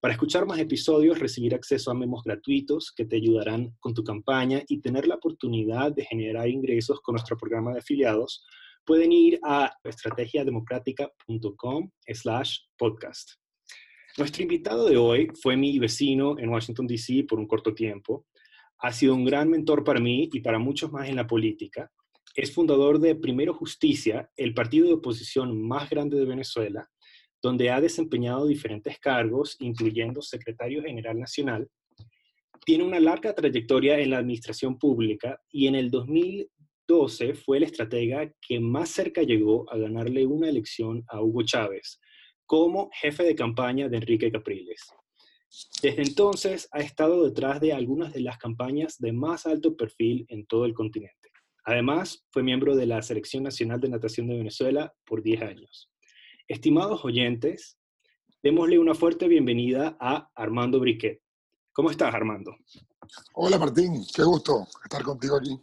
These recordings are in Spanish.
Para escuchar más episodios, recibir acceso a memos gratuitos que te ayudarán con tu campaña y tener la oportunidad de generar ingresos con nuestro programa de afiliados, pueden ir a estrategiademocrática.com slash podcast. Nuestro invitado de hoy fue mi vecino en Washington, D.C. por un corto tiempo. Ha sido un gran mentor para mí y para muchos más en la política. Es fundador de Primero Justicia, el partido de oposición más grande de Venezuela, donde ha desempeñado diferentes cargos, incluyendo secretario general nacional. Tiene una larga trayectoria en la administración pública y en el 2012 fue el estratega que más cerca llegó a ganarle una elección a Hugo Chávez como jefe de campaña de Enrique Capriles. Desde entonces ha estado detrás de algunas de las campañas de más alto perfil en todo el continente. Además, fue miembro de la Selección Nacional de Natación de Venezuela por 10 años. Estimados oyentes, démosle una fuerte bienvenida a Armando Briquet. ¿Cómo estás, Armando? Hola, Martín. Qué gusto estar contigo aquí.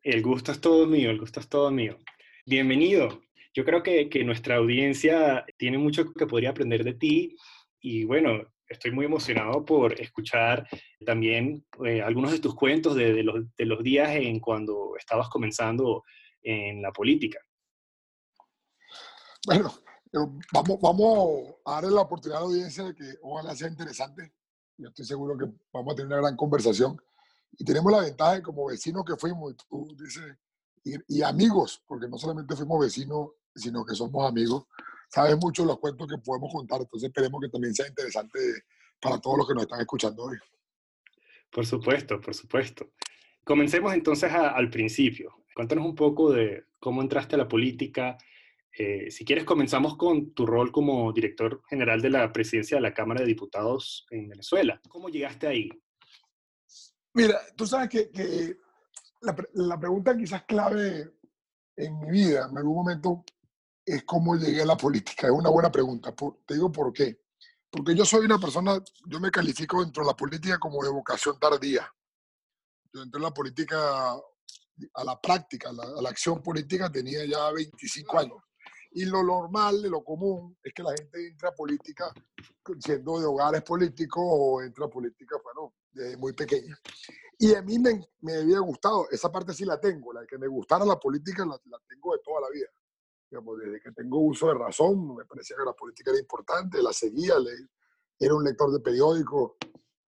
El gusto es todo mío, el gusto es todo mío. Bienvenido. Yo creo que, nuestra audiencia tiene mucho que podría aprender de ti y bueno, estoy muy emocionado por escuchar también eh, algunos de tus cuentos de, los, de los días en cuando estabas comenzando en la política. Bueno, vamos, vamos a darle la oportunidad a la audiencia de que ojalá sea interesante. Yo estoy seguro que vamos a tener una gran conversación. Y tenemos la ventaja de como vecinos que fuimos, tú dices, y, amigos, porque no solamente fuimos vecinos, sino que somos amigos. Sabes mucho los cuentos que podemos contar, entonces esperemos que también sea interesante para todos los que nos están escuchando hoy. Por supuesto, por supuesto. Comencemos entonces al principio. Cuéntanos un poco de cómo entraste a la política, eh, si quieres, comenzamos con tu rol como director general de la presidencia de la Cámara de Diputados en Venezuela. ¿Cómo llegaste ahí? Mira, tú sabes que, la, pregunta quizás clave en mi vida, en algún momento, es cómo llegué a la política. Es una buena pregunta. te digo por qué. Porque yo soy una persona, yo me califico dentro de la política como de vocación tardía. Yo entré en la política, a la práctica, a la, a la acción política, tenía ya 25 años. Y lo normal, lo común, es que la gente entra a política siendo de hogares políticos o entra a política, bueno, desde muy pequeña. Y a mí me, me, había gustado, esa parte sí la tengo, la de que me gustara la política la, la tengo de toda la vida. Digamos, desde que tengo uso de razón, me parecía que la política era importante, la seguía, le, era un lector de periódicos,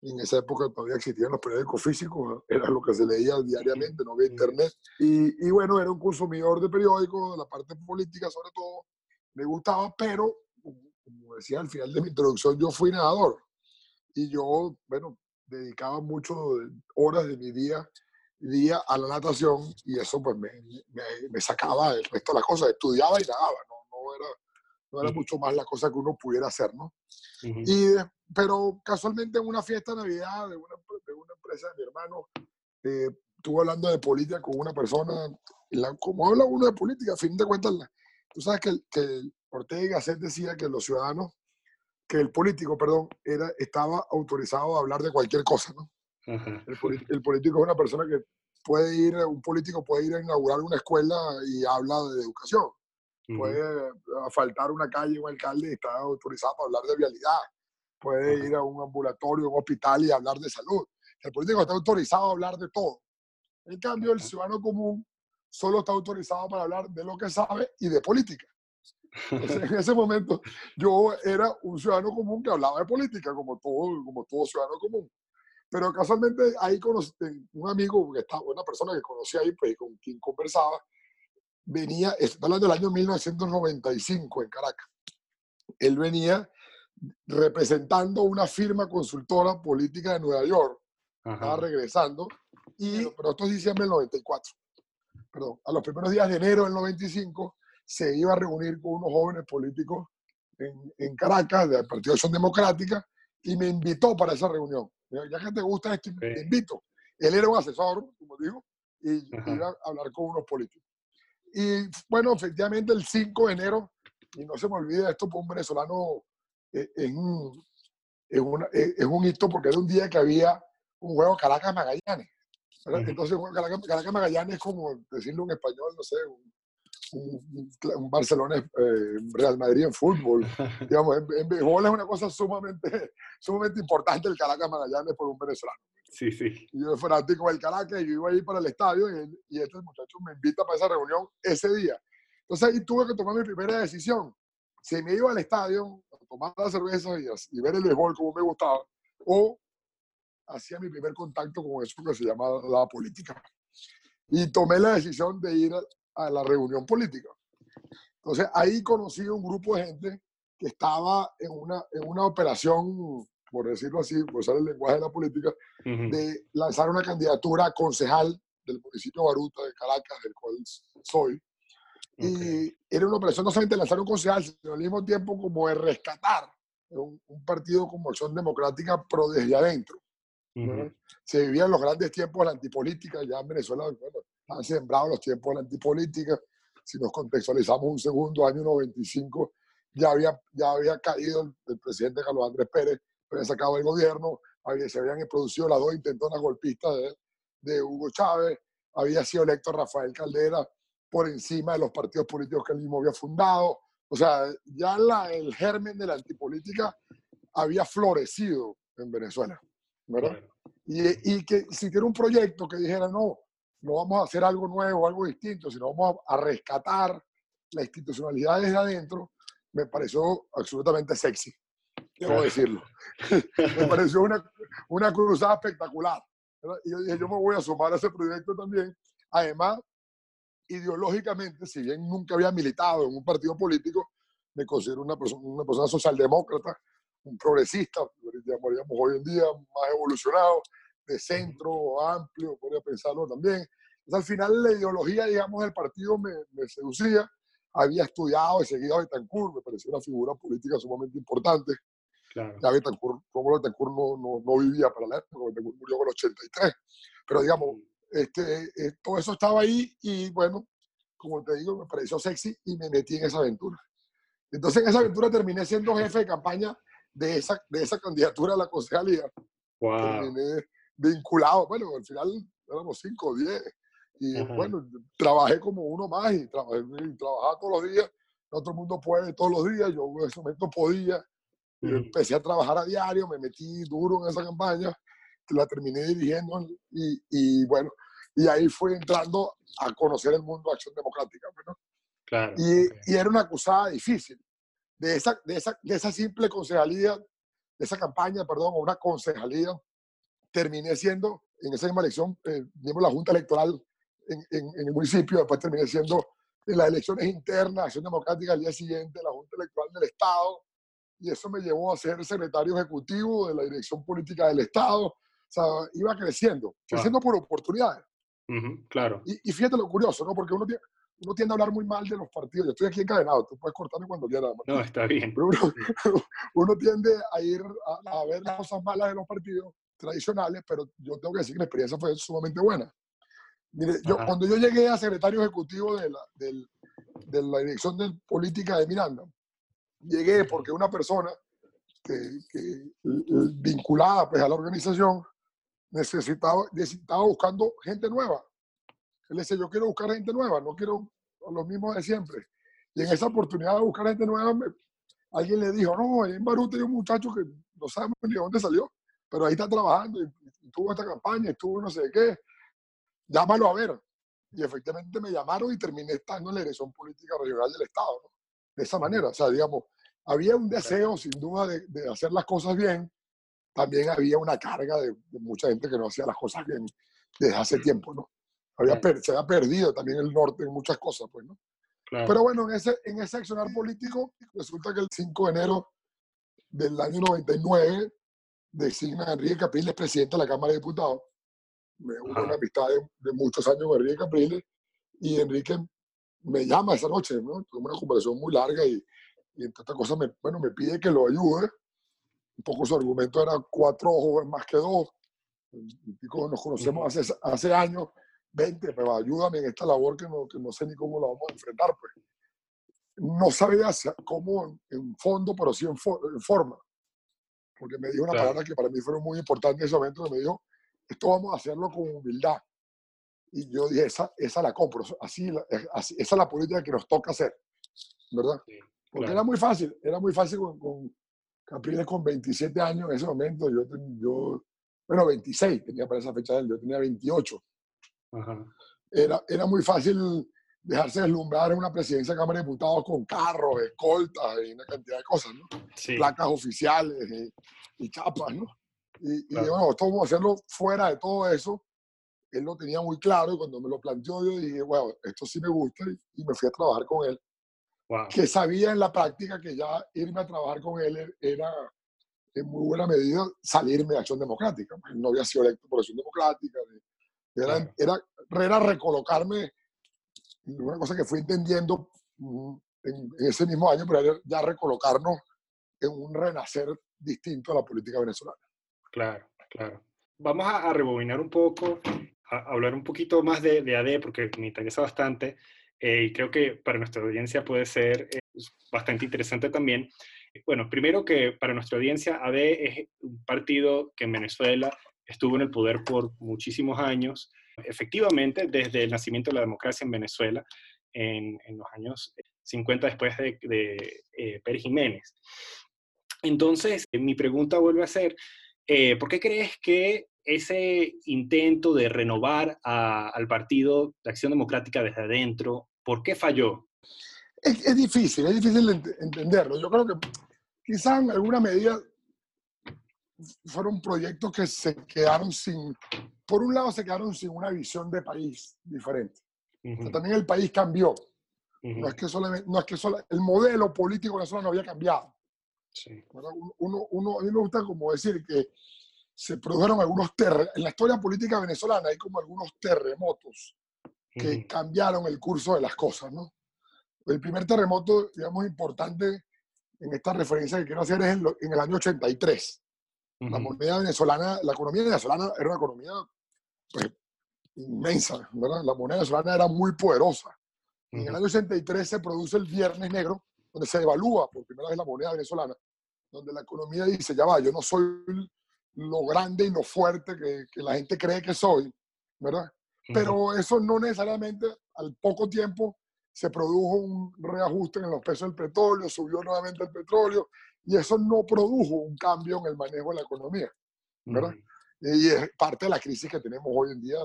en esa época todavía existían los periódicos físicos, era lo que se leía diariamente, no había internet. Y, y, bueno, era un consumidor de periódicos, de la parte política sobre todo, me gustaba, pero como decía al final de mi introducción, yo fui nadador. Y yo, bueno, dedicaba muchas horas de mi día, día a la natación y eso pues me, me, me sacaba el resto de las cosas, estudiaba y nadaba, no, no era no era mucho más la cosa que uno pudiera hacer, ¿no? y, pero casualmente en una fiesta de Navidad de una, de una empresa de mi hermano, eh, estuve hablando de política con una persona, la, como habla uno de política, a fin de cuentas, tú sabes que, que Ortega y Gasset decía que los ciudadanos, que el político, perdón, era, estaba autorizado a hablar de cualquier cosa, ¿no? el, el, político es una persona que puede ir, un político puede ir a inaugurar una escuela y habla de educación puede faltar una calle un alcalde y está autorizado para hablar de vialidad, puede ir a un ambulatorio, un hospital y hablar de salud. El político está autorizado a hablar de todo. En cambio, el ciudadano común solo está autorizado para hablar de lo que sabe y de política. en ese momento yo era un ciudadano común que hablaba de política, como todo, como todo ciudadano común. Pero casualmente ahí conocí un amigo, que estaba, una persona que conocí ahí, pues con quien conversaba, venía, está hablando del año 1995 en Caracas, él venía representando una firma consultora política de Nueva York, estaba regresando, y, pero, esto es diciembre del 94, perdón, a los primeros días de enero del 95 se iba a reunir con unos jóvenes políticos en, en Caracas, del Partido de Acción Democrática, y me invitó para esa reunión. Ya que te gusta esto, te invito. Él era un asesor, como digo, y iba a hablar con unos políticos. Y bueno, efectivamente el 5 de enero, y no se me olvide esto, por un venezolano eh, es, un, es, una, es, un hito porque era un día que había un juego Caracas-Magallanes. Entonces, Caracas, Caracas Magallanes es como decirlo en español, no sé, un, un, Barcelona eh, Real Madrid en fútbol. Digamos, en, en béisbol es una cosa sumamente, sumamente importante el Caracas Magallanes por un venezolano. Sí, sí. Yo soy fanático del Caracas y yo iba a ir para el estadio y, y este muchacho me invita para esa reunión ese día. Entonces ahí tuve que tomar mi primera decisión. Si me iba al estadio a tomar la cerveza y, y ver el béisbol como me gustaba, o hacía mi primer contacto con eso que se llama la política. Y tomé la decisión de ir a la reunión política. Entonces ahí conocí un grupo de gente que estaba en una, en una operación, por decirlo así, por usar el lenguaje de la política, de lanzar una candidatura a concejal del municipio de Baruta, de Caracas, del cual soy. Y era una operación no solamente lanzar un concejal, sino al mismo tiempo como de rescatar un, partido como Acción Democrática, pero desde adentro. Se vivían los grandes tiempos de la antipolítica, ya en Venezuela, bueno, han sembrado los tiempos de la antipolítica. Si nos contextualizamos un segundo, año 95, ya había, ya había caído el, presidente Carlos Andrés Pérez, había sacado el gobierno, había, se habían producido las dos intentonas golpistas de, de Hugo Chávez, había sido electo Rafael Caldera por encima de los partidos políticos que él mismo había fundado. O sea, ya la, el germen de la antipolítica había florecido en Venezuela, ¿verdad? Y, y que si tiene un proyecto que dijera, no, no vamos a hacer algo nuevo, algo distinto, sino vamos a, rescatar la institucionalidad desde adentro, me pareció absolutamente sexy, debo decirlo. me pareció una, una cruzada espectacular. Y yo dije, yo me voy a sumar a ese proyecto también. Además, ideológicamente, si bien nunca había militado en un partido político, me considero una persona, una persona socialdemócrata, un progresista, llamaríamos hoy en día, más evolucionado, de centro, amplio, podría pensarlo también. al final la ideología, digamos, del partido me, me seducía. Había estudiado y seguido a Betancourt, me parecía una figura política sumamente importante. Claro. Ya Betancourt, como Betancourt no, no, no, vivía para la época, Betancourt murió con 83. Pero digamos, este, eh, todo eso estaba ahí y bueno, como te digo, me pareció sexy y me metí en esa aventura. Entonces en esa aventura terminé siendo jefe de campaña de esa, de esa candidatura a la concejalía. Wow. Terminé vinculado. Bueno, al final éramos cinco o diez. Y bueno, trabajé como uno más y, trabajé, trabajaba todos los días. No todo el mundo puede todos los días. Yo en ese momento podía. Empecé a trabajar a diario, me metí duro en esa campaña, la terminé dirigiendo y, y bueno, y ahí fui entrando a conocer el mundo de Acción Democrática. Claro, y, y, era una acusada difícil. De esa, de, esa, de esa simple concejalía, de esa campaña, perdón, una concejalía, terminé siendo, en esa misma elección, eh, miembro de la Junta Electoral en, en, el municipio, después terminé siendo en las elecciones internas, Acción Democrática al día siguiente, la Junta Electoral del Estado, y eso me llevó a ser secretario ejecutivo de la Dirección Política del Estado. O sea, iba creciendo, creciendo por oportunidades. claro. Y, y, fíjate lo curioso, ¿no? Porque uno, tiene, uno tiende a hablar muy mal de los partidos. Yo estoy aquí encadenado, tú puedes cortarme cuando quieras. No, está bien. Pero uno, uno tiende a ir a, a, ver las cosas malas de los partidos tradicionales, pero yo tengo que decir que la experiencia fue sumamente buena. Mire, yo, cuando yo llegué a secretario ejecutivo de la, de, de la Dirección de Política de Miranda, llegué porque una persona que, que vinculada pues, a la organización necesitaba, necesitaba buscando gente nueva. Él decía, yo quiero buscar gente nueva, no quiero los mismos de siempre. Y en esa oportunidad de buscar gente nueva, alguien le dijo, no, en Baruta hay un muchacho que no sabemos ni de dónde salió, pero ahí está trabajando y, tuvo esta campaña, estuvo no sé qué, llámalo a ver. Y efectivamente me llamaron y terminé estando en la dirección política regional del Estado, de esa manera. O sea, digamos, había un deseo sin duda de, de hacer las cosas bien, también había una carga de, de, mucha gente que no hacía las cosas bien desde hace tiempo, ¿no? Había se había perdido también el norte en muchas cosas, pues, ¿no? Claro. Pero bueno, en ese, en ese accionar político, resulta que el 5 de enero del año 99 designa a Enrique Capriles presidente de la Cámara de Diputados. Me hubo una amistad de, muchos años con Enrique Capriles y Enrique me llama esa noche, ¿no? Tuvimos una conversación muy larga y, y entre otras cosas, me, bueno, me pide que lo ayude. Un poco su argumento era cuatro ojos más que dos. nos conocemos hace, hace años, 20, pero ayúdame en esta labor que no, que no sé ni cómo la vamos a enfrentar. Pues. No sabía cómo en fondo, pero sí en, forma. Porque me dijo una palabra que para mí fue muy importante en ese momento, que me dijo, esto vamos a hacerlo con humildad. Y yo dije, esa, esa la compro, así, así, esa es la política que nos toca hacer, ¿verdad? Porque era muy fácil, era muy fácil con, con, Capriles con 27 años en ese momento, yo, yo bueno, 26 tenía para esa fecha, yo tenía 28. Era, era muy fácil dejarse deslumbrar en una presidencia de Cámara de Diputados con carros, escoltas y una cantidad de cosas, ¿no? Placas oficiales y, chapas, ¿no? Y, bueno, esto vamos a hacerlo fuera de todo eso. Él lo tenía muy claro y cuando me lo planteó yo dije, bueno, esto sí me gusta y, me fui a trabajar con él. Que sabía en la práctica que ya irme a trabajar con él era en muy buena medida salirme de Acción Democrática. No había sido electo por Acción Democrática. Era, era, era recolocarme, una cosa que fui entendiendo mm, en, ese mismo año, pero ya recolocarnos en un renacer distinto a la política venezolana. Claro, claro. Vamos a, rebobinar un poco, hablar un poquito más de, de AD, porque me interesa bastante eh, y creo que para nuestra audiencia puede ser eh, bastante interesante también. Bueno, primero que para nuestra audiencia, AD es un partido que en Venezuela estuvo en el poder por muchísimos años, efectivamente desde el nacimiento de la democracia en Venezuela, en, los años 50 después de, de eh, Pérez Jiménez. Entonces, mi pregunta vuelve a ser, ¿por qué crees que ese intento de renovar al Partido de Acción Democrática desde adentro, ¿por qué falló? Es, difícil, es difícil entenderlo. Yo creo que quizás en alguna medida fueron proyectos que se quedaron sin, por un lado se quedaron sin una visión de país diferente. también el país cambió. No es que solamente, no es que solo, el modelo político venezolano no había cambiado. Sí. Uno, uno, a mí me gusta como decir que se produjeron algunos terremotos. En la historia política venezolana hay como algunos terremotos que cambiaron el curso de las cosas, ¿no? El primer terremoto, digamos, importante en esta referencia que quiero hacer es en, el año 83. La moneda venezolana, la economía venezolana era una economía pues, inmensa, ¿verdad? La moneda venezolana era muy poderosa. En el año 83 se produce el Viernes Negro, donde se devalúa por primera vez la moneda venezolana, donde la economía dice, ya va, yo no soy lo grande y lo fuerte que, que la gente cree que soy, ¿verdad? Pero eso no necesariamente al poco tiempo se produjo un reajuste en los precios del petróleo, subió nuevamente el petróleo y eso no produjo un cambio en el manejo de la economía, ¿verdad? Y es parte de la crisis que tenemos hoy en día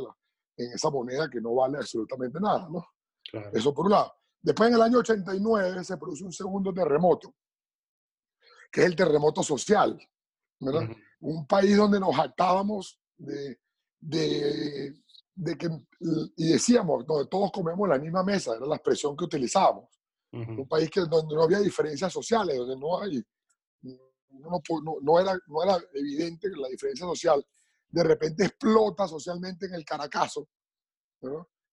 en esa moneda que no vale absolutamente nada, ¿no? Eso por un lado. Después en el año 89 se produce un segundo terremoto, que es el terremoto social, ¿verdad? Un país donde nos jactábamos de, de de que, y decíamos, donde todos comemos la misma mesa, era la expresión que utilizábamos. Un país que, donde no había diferencias sociales, donde no hay, no, no, era, no era evidente la diferencia social, de repente explota socialmente en el Caracazo,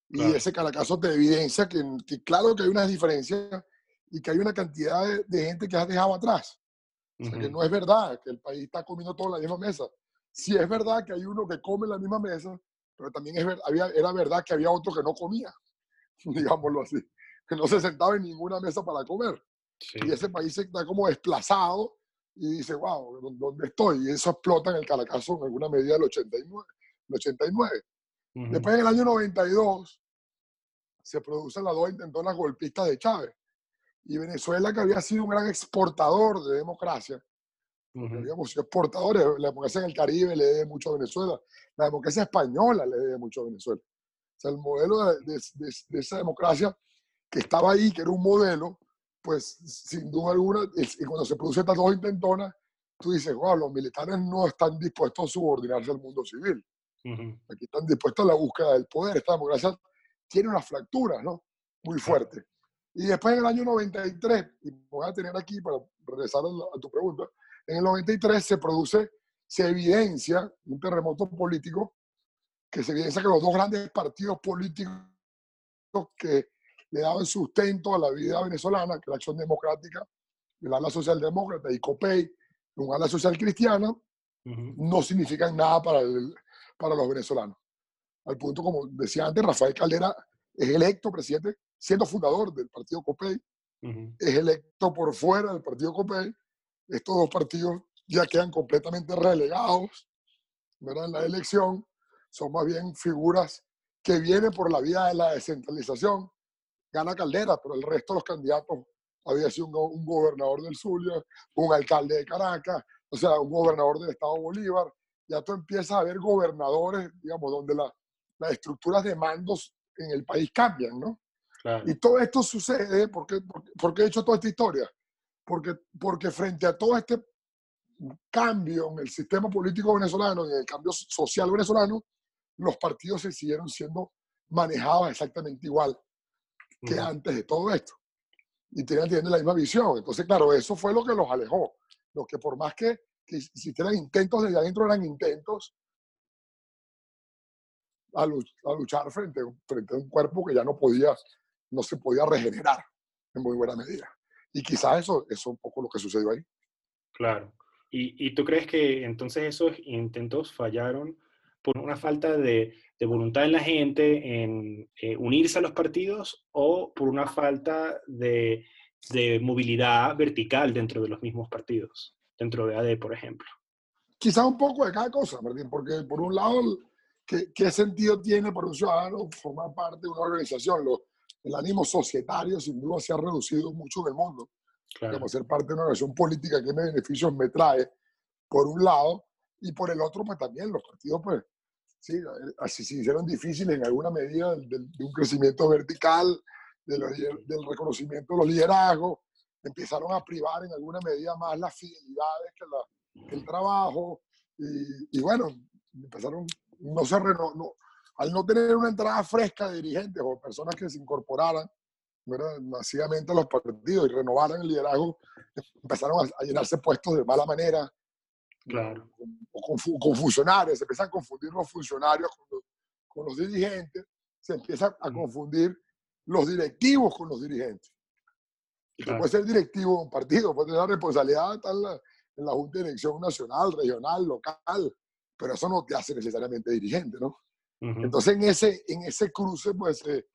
y ese Caracazo te evidencia que, que, claro que hay una diferencia y que hay una cantidad de, gente que has dejado atrás. O sea, que no es verdad que el país está comiendo todo en la misma mesa. Si es verdad que hay uno que come en la misma mesa, pero también es, había, era verdad que había otro que no comía, digámoslo así, que no se sentaba en ninguna mesa para comer. Y ese país está como desplazado y dice, wow, ¿dónde estoy? Y eso explota en el Caracazo en alguna medida del 89. El 89. Después en el año 92 se producen las dos intentonas golpistas de Chávez. Y Venezuela, que había sido un gran exportador de democracia, Habíamos sido exportadores. La democracia en el Caribe le debe mucho a Venezuela. La democracia española le debe mucho a Venezuela. O sea, el modelo de, de, esa democracia que estaba ahí, que era un modelo, pues sin duda alguna, y cuando se produce estas dos intentonas, tú dices, wow, los militares no están dispuestos a subordinarse al mundo civil. Aquí están dispuestos a la búsqueda del poder. Esta democracia tiene una fractura, ¿no? Muy fuerte. Y después en el año 93, y voy a tener aquí para regresar a tu pregunta, en el 93 se produce, se evidencia un terremoto político, que se evidencia que los dos grandes partidos políticos que le daban sustento a la vida venezolana, que la Acción Democrática, el ala socialdemócrata y COPEI, un ala social cristiana, no significan nada para el, para los venezolanos. Al punto, como decía antes, Rafael Caldera es electo presidente, siendo fundador del partido COPEI, es electo por fuera del partido COPEI. Estos dos partidos ya quedan completamente relegados ¿verdad? en la elección. Son más bien figuras que vienen por la vía de la descentralización. Gana Caldera, pero el resto de los candidatos había sido un, gobernador del Zulia, un alcalde de Caracas, o sea, un gobernador del Estado Bolívar. Ya tú empiezas a ver gobernadores, digamos, donde las estructuras de mandos en el país cambian, ¿no? Y todo esto sucede, porque, porque, he hecho toda esta historia? Porque, porque frente a todo este cambio en el sistema político venezolano y en el cambio social venezolano, los partidos se siguieron siendo manejados exactamente igual que antes de todo esto. Y tenían, teniendo la misma visión. Entonces, claro, eso fue lo que los alejó. Lo que por más que, que existieran intentos desde adentro, eran intentos a, luchar frente, frente a un cuerpo que ya no podía, no se podía regenerar en muy buena medida. Y quizás eso, eso es un poco lo que sucedió ahí. Claro. ¿Y, ¿Y, tú crees que entonces esos intentos fallaron por una falta de, de voluntad en la gente en eh, unirse a los partidos o por una falta de, de, movilidad vertical dentro de los mismos partidos, dentro de AD, por ejemplo? Quizás un poco de cada cosa, Martín, porque por un lado ¿Qué, sentido tiene para un ciudadano formar parte de una organización? El ánimo societario sin duda se ha reducido mucho en el mundo. Claro. ser parte de una organización política, ¿qué beneficios me trae? Por un lado, y por el otro, pues también los partidos, pues, sí, así se hicieron difíciles en alguna medida de, un crecimiento vertical, del reconocimiento de los liderazgos, empezaron a privar en alguna medida más las fidelidades que, el trabajo, y, y bueno, empezaron no se no, al no tener una entrada fresca de dirigentes o personas que se incorporaran masivamente a los partidos y renovaran el liderazgo, empezaron a, llenarse puestos de mala manera. Claro. O con, funcionarios, se empiezan a confundir los funcionarios con los, dirigentes, se empiezan a confundir los directivos con los dirigentes. Y puede ser directivo de un partido, puede tener la responsabilidad de en la, en la Junta de Dirección Nacional, Regional, Local, pero eso no te hace necesariamente dirigente, ¿no? Entonces, en ese, en ese cruce, pues, se,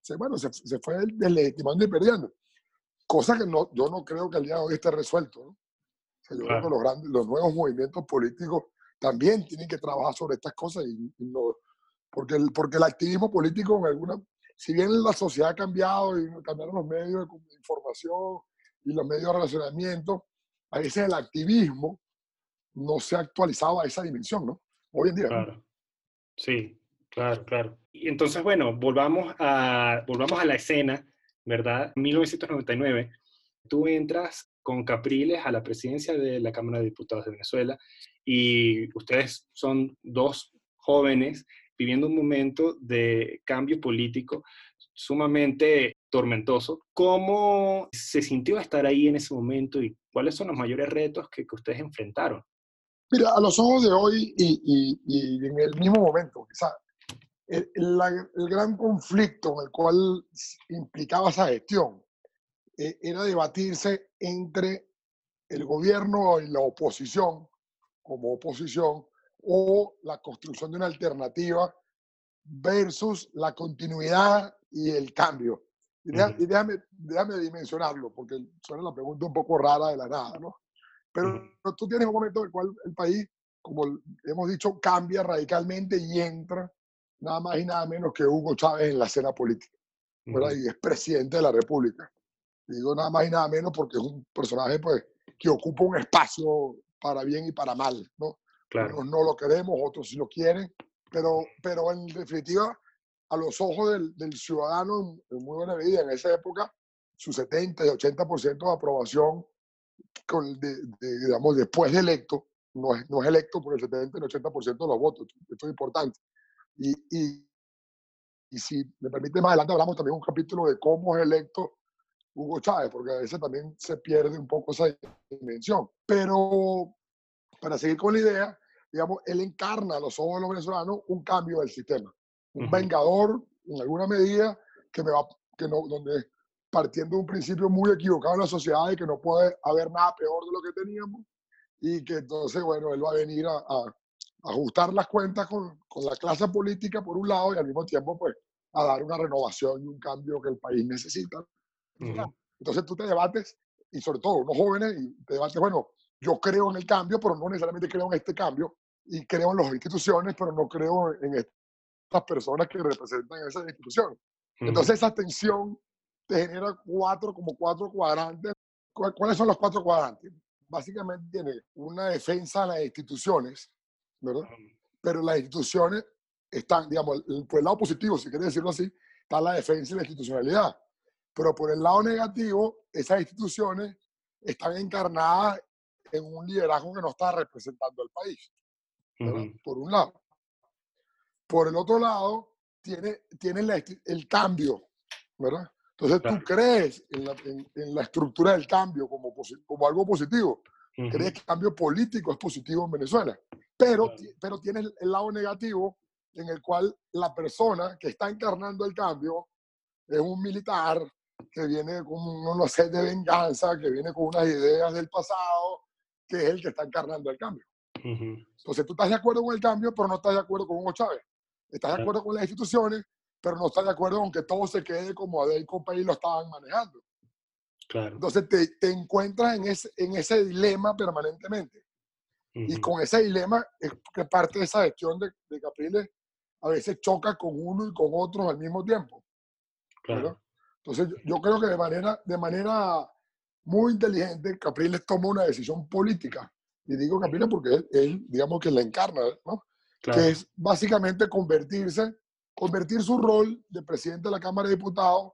se, bueno, se, se, fue deslegitimando y perdiendo. Cosa que no, yo no creo que el día de hoy esté resuelto, ¿no? O sea, yo creo que los, grandes, los nuevos movimientos políticos también tienen que trabajar sobre estas cosas y, no, porque, el, porque el activismo político en alguna, si bien la sociedad ha cambiado y cambiaron los medios de información y los medios de relacionamiento, a veces el activismo no se ha actualizado a esa dimensión, ¿no? Hoy en día. Claro. Sí, claro, claro. Y entonces, bueno, volvamos a, volvamos a la escena, ¿verdad? 1999, tú entras con Capriles a la presidencia de la Cámara de Diputados de Venezuela y ustedes son dos jóvenes viviendo un momento de cambio político sumamente tormentoso. ¿Cómo se sintió estar ahí en ese momento y cuáles son los mayores retos que, que ustedes enfrentaron? Mira, a los ojos de hoy y, y, en el mismo momento, quizá, el, el, gran conflicto en el cual implicaba esa gestión eh, era debatirse entre el gobierno y la oposición, como oposición, o la construcción de una alternativa versus la continuidad y el cambio. Y, déjame, déjame, dimensionarlo, porque suena la pregunta un poco rara de la nada, ¿no? Pero tú tienes un momento en el cual el país, como hemos dicho, cambia radicalmente y entra nada más y nada menos que Hugo Chávez en la escena política. Y es presidente de la República. digo nada más y nada menos porque es un personaje pues, que ocupa un espacio para bien y para mal. ¿no? Claro. no lo queremos, otros sí lo quieren, pero, pero en definitiva, a los ojos del, del ciudadano, en muy buena medida, en esa época, su 70 y 80% de aprobación con, digamos, después de electo, no es, no es electo por el 70 y el 80% de los votos, esto es importante. Y, y, y, si me permite, más adelante hablamos también un capítulo de cómo es electo Hugo Chávez, porque a veces también se pierde un poco esa dimensión. Pero para seguir con la idea, digamos, él encarna a los ojos de los venezolanos un cambio del sistema. Un vengador, en alguna medida, que, me va, que no, donde partiendo de un principio muy equivocado en la sociedad de que no puede haber nada peor de lo que teníamos y que entonces, bueno, él va a venir a, ajustar las cuentas con, con, la clase política por un lado y al mismo tiempo pues a dar una renovación y un cambio que el país necesita. Entonces tú te debates y sobre todo unos jóvenes y te debates, bueno, yo creo en el cambio, pero no necesariamente creo en este cambio y creo en las instituciones, pero no creo en estas personas que representan esas instituciones. Entonces esa tensión te genera cuatro, como cuatro cuadrantes. ¿Cuáles son los cuatro cuadrantes? Básicamente tiene una defensa a las instituciones, ¿verdad? Pero las instituciones están, digamos, por el lado positivo, si quieres decirlo así, está la defensa y la institucionalidad. Pero por el lado negativo, esas instituciones están encarnadas en un liderazgo que no está representando al país. Por un lado. Por el otro lado, tiene, tiene el cambio, ¿verdad? Entonces tú crees en la, en, la, estructura del cambio como, como algo positivo. Crees que el cambio político es positivo en Venezuela. Pero, pero tiene el, lado negativo en el cual la persona que está encarnando el cambio es un militar que viene con una sed de venganza, que viene con unas ideas del pasado, que es el que está encarnando el cambio. Entonces tú estás de acuerdo con el cambio, pero no estás de acuerdo con Hugo Chávez. Estás de acuerdo con las instituciones, pero no estás de acuerdo con que todo se quede como Adel y lo estaban manejando. Claro. Entonces te, te encuentras en ese, en ese dilema permanentemente. Y con ese dilema es que parte de esa gestión de, de, Capriles a veces choca con uno y con otros al mismo tiempo. Claro. Entonces yo, yo, creo que de manera, de manera muy inteligente Capriles toma una decisión política. Y digo Capriles porque él, él digamos que la encarna, ¿no? Que es básicamente convertirse convertir su rol de presidente de la Cámara de Diputados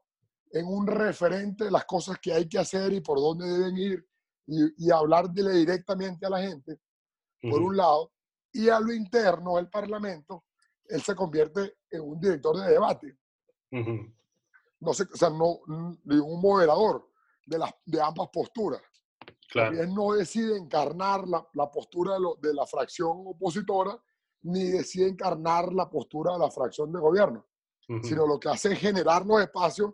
en un referente de las cosas que hay que hacer y por dónde deben ir y, y hablarle directamente a la gente, por un lado, y a lo interno del Parlamento, él se convierte en un director de debate. No sé, o sea, no, un moderador de, las, de ambas posturas. Claro. Él no decide encarnar la, la postura de, lo, de la fracción opositora, ni decide encarnar la postura de la fracción de gobierno, sino lo que hace es generar los espacios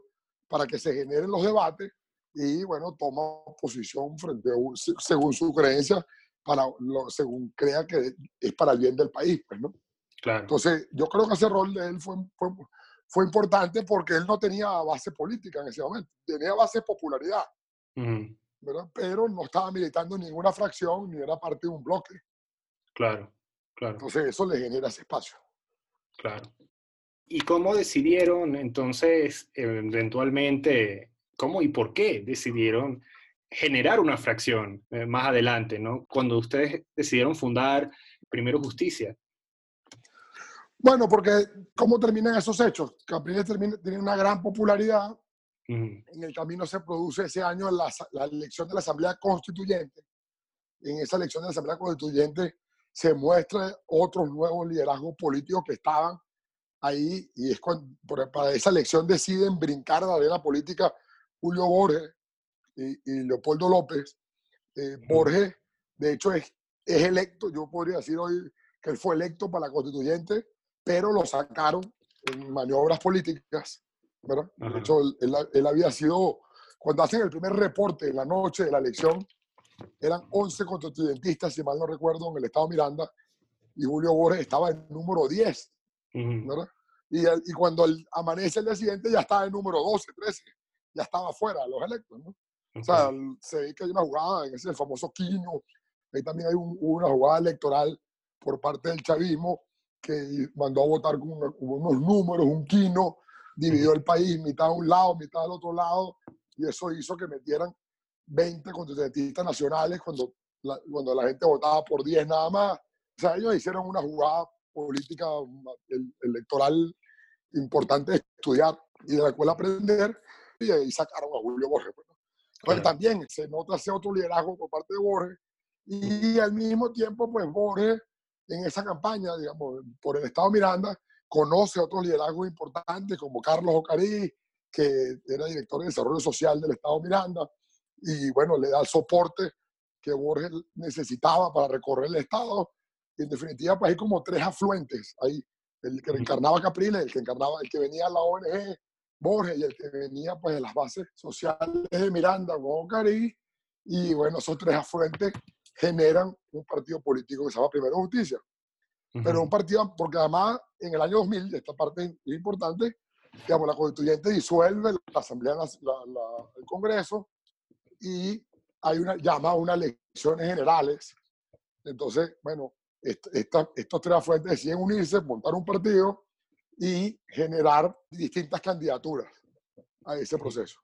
para que se generen los debates y, bueno, toma posición frente a, según su creencia, para lo, según crea que es para el bien del país, pues, ¿no? Claro. Entonces, yo creo que ese rol de él fue, fue, fue, importante porque él no tenía base política en ese momento, tenía base de popularidad, ¿verdad? pero no estaba militando en ninguna fracción ni era parte de un bloque. Claro. Entonces eso le genera ese espacio. Claro. ¿Y cómo decidieron entonces eventualmente, cómo y por qué decidieron generar una fracción eh, más adelante, ¿no? Cuando ustedes decidieron fundar Primero Justicia. Bueno, porque ¿cómo terminan esos hechos? Capriles tiene una gran popularidad. En el camino se produce ese año la, la elección de la Asamblea Constituyente. En esa elección de la Asamblea Constituyente se muestra otros nuevos liderazgos políticos que estaban ahí y es cuando, para esa elección deciden brincar a la arena política Julio Borges y, Leopoldo López. Eh, Borges, de hecho, es, es electo, yo podría decir hoy que él fue electo para la constituyente, pero lo sacaron en maniobras políticas. ¿verdad? De hecho, él, él, había sido, cuando hacen el primer reporte en la noche de la elección, eran 11 constituyentistas, si mal no recuerdo, en el estado Miranda, y Julio Borges estaba en número 10, ¿verdad? Y, y, cuando el, amanece el día siguiente ya estaba en número 12, 13, ya estaba fuera de los electos, ¿no? O sea, se ve que hay una jugada en ese famoso Quino, ahí también hay una jugada electoral por parte del chavismo que mandó a votar con, unos números, un Quino, dividió el país, mitad a un lado, mitad al otro lado, y eso hizo que metieran 20 constituyentistas nacionales cuando la, cuando la gente votaba por 10 nada más. O sea, ellos hicieron una jugada política electoral importante de estudiar y de la cual aprender y ahí sacaron a Julio Borges. Pues, Pero también se nota ese otro liderazgo por parte de Borges y al mismo tiempo, pues Borges en esa campaña, digamos, por el Estado Miranda, conoce otros liderazgos importantes como Carlos Ocarí, que era director de Desarrollo Social del Estado Miranda, y bueno, le da el soporte que Borges necesitaba para recorrer el Estado. Y en definitiva, pues hay como tres afluentes ahí. El que encarnaba Capriles, el que encarnaba, el que venía a la ONG, Borges, y el que venía pues de las bases sociales de Miranda, Cari. Y bueno, esos tres afluentes generan un partido político que se llama Primero Justicia. pero un partido, porque además en el año 2000, esta parte es importante, digamos, la constituyente disuelve la Asamblea, el Congreso, y hay una, llama a unas elecciones generales. Entonces, bueno, estos tres fuentes deciden unirse, montar un partido y generar distintas candidaturas a ese proceso.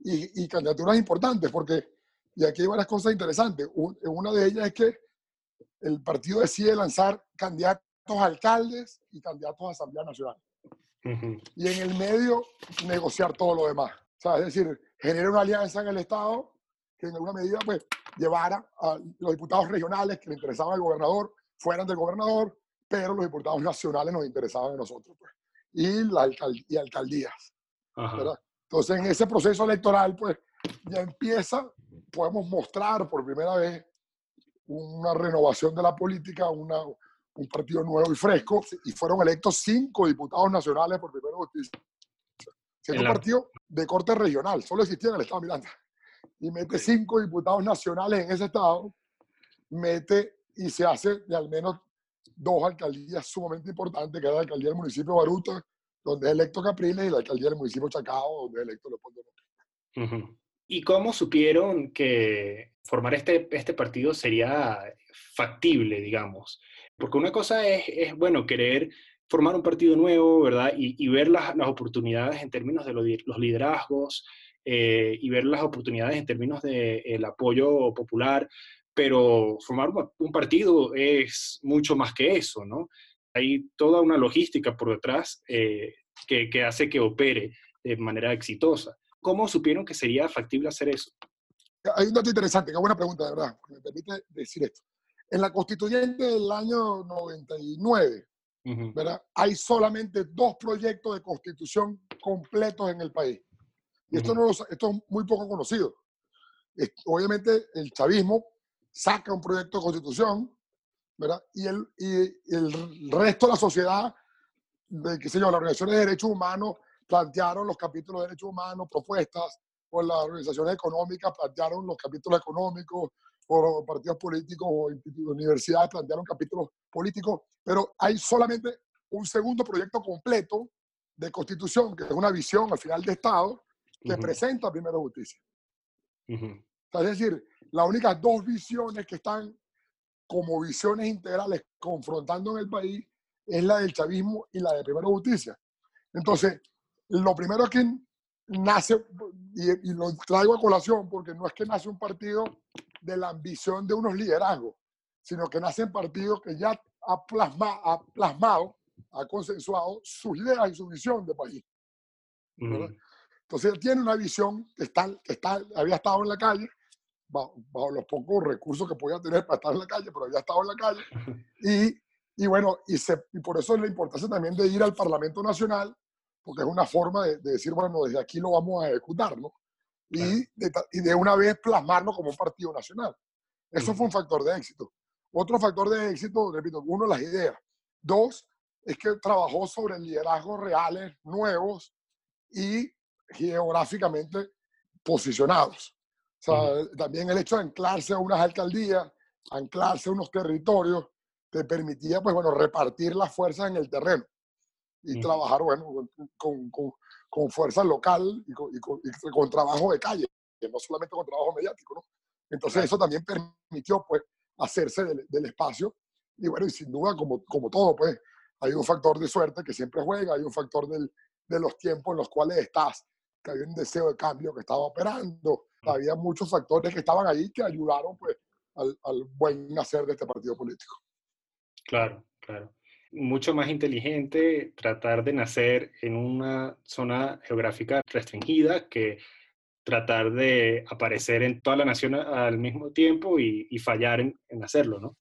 Y, y candidaturas importantes, porque, y aquí hay varias cosas interesantes. una de ellas es que el partido decide lanzar candidatos a alcaldes y candidatos a Asamblea Nacional. Y en el medio negociar todo lo demás. O sea, es decir, genera una alianza en el Estado que en alguna medida pues, llevara a los diputados regionales que le interesaban al gobernador fueran del gobernador, pero los diputados nacionales nos interesaban a nosotros. Pues. Y, la y alcaldías. Entonces, en ese proceso electoral, pues ya empieza, podemos mostrar por primera vez una renovación de la política, una, un partido nuevo y fresco, y fueron electos cinco diputados nacionales por primera vez. Siendo un partido de corte regional, solo existía en el Estado de Miranda. Y mete cinco diputados nacionales en ese Estado, mete y se hace de al menos dos alcaldías sumamente importantes, que es la alcaldía del municipio de Baruta, donde es electo Capriles, y la alcaldía del municipio de Chacao, donde es electo Leopoldo López. ¿Y cómo supieron que formar este, este partido sería factible, digamos? Porque una cosa es, es bueno, querer formar un partido nuevo, ¿verdad? Y, y ver las, las, oportunidades en términos de los, los liderazgos eh, y ver las oportunidades en términos del de, apoyo popular, pero formar un partido es mucho más que eso, ¿no? Hay toda una logística por detrás eh, que, que hace que opere de manera exitosa. ¿Cómo supieron que sería factible hacer eso? Hay un dato interesante, qué buena pregunta, de verdad, me permite decir esto. En la constituyente del año 99, ¿verdad? hay solamente dos proyectos de constitución completos en el país. Y esto, no esto es muy poco conocido. Obviamente el chavismo saca un proyecto de constitución, ¿verdad? Y el, y el resto de la sociedad, de, qué sé yo, las organizaciones de derechos humanos plantearon los capítulos de derechos humanos, propuestas, o las organizaciones económicas plantearon los capítulos económicos, o partidos políticos o universidades plantearon capítulos políticos, pero hay solamente un segundo proyecto completo de constitución, que es una visión al final de Estado, que presenta primero justicia. es decir, las únicas dos visiones que están como visiones integrales confrontando en el país es la del chavismo y la de primero justicia. Entonces, lo primero que nace, y, y, lo traigo a colación porque no es que nace un partido de la ambición de unos liderazgos, sino que nace un partido que ya ha, plasma, ha plasmado, ha consensuado sus ideas y su visión de país. Entonces él tiene una visión que, está, que está, había estado en la calle, bajo, los pocos recursos que podía tener para estar en la calle, pero había estado en la calle. Y, y bueno, y, se, y por eso es la importancia también de ir al Parlamento Nacional porque es una forma de, decir, bueno, desde aquí lo vamos a ejecutar, ¿no? Y, de, y de una vez plasmarlo como un partido nacional. Eso fue un factor de éxito. Otro factor de éxito, repito, uno, las ideas. Dos, es que trabajó sobre liderazgos reales, nuevos y geográficamente posicionados. O sea, también el hecho de anclarse a unas alcaldías, anclarse a unos territorios, te permitía, pues bueno, repartir las fuerzas en el terreno y trabajar, bueno, con, con, con, fuerza local y con, y con, trabajo de calle, no solamente con trabajo mediático, ¿no? Entonces eso también permitió, pues, hacerse del, del, espacio y bueno, y sin duda, como, como todo, pues, hay un factor de suerte que siempre juega, hay un factor del, de los tiempos en los cuales estás, que había un deseo de cambio que estaba operando, había muchos factores que estaban ahí que ayudaron, pues, al, al buen nacer de este partido político. Claro, claro mucho más inteligente tratar de nacer en una zona geográfica restringida que tratar de aparecer en toda la nación al mismo tiempo y, fallar en, hacerlo, ¿no?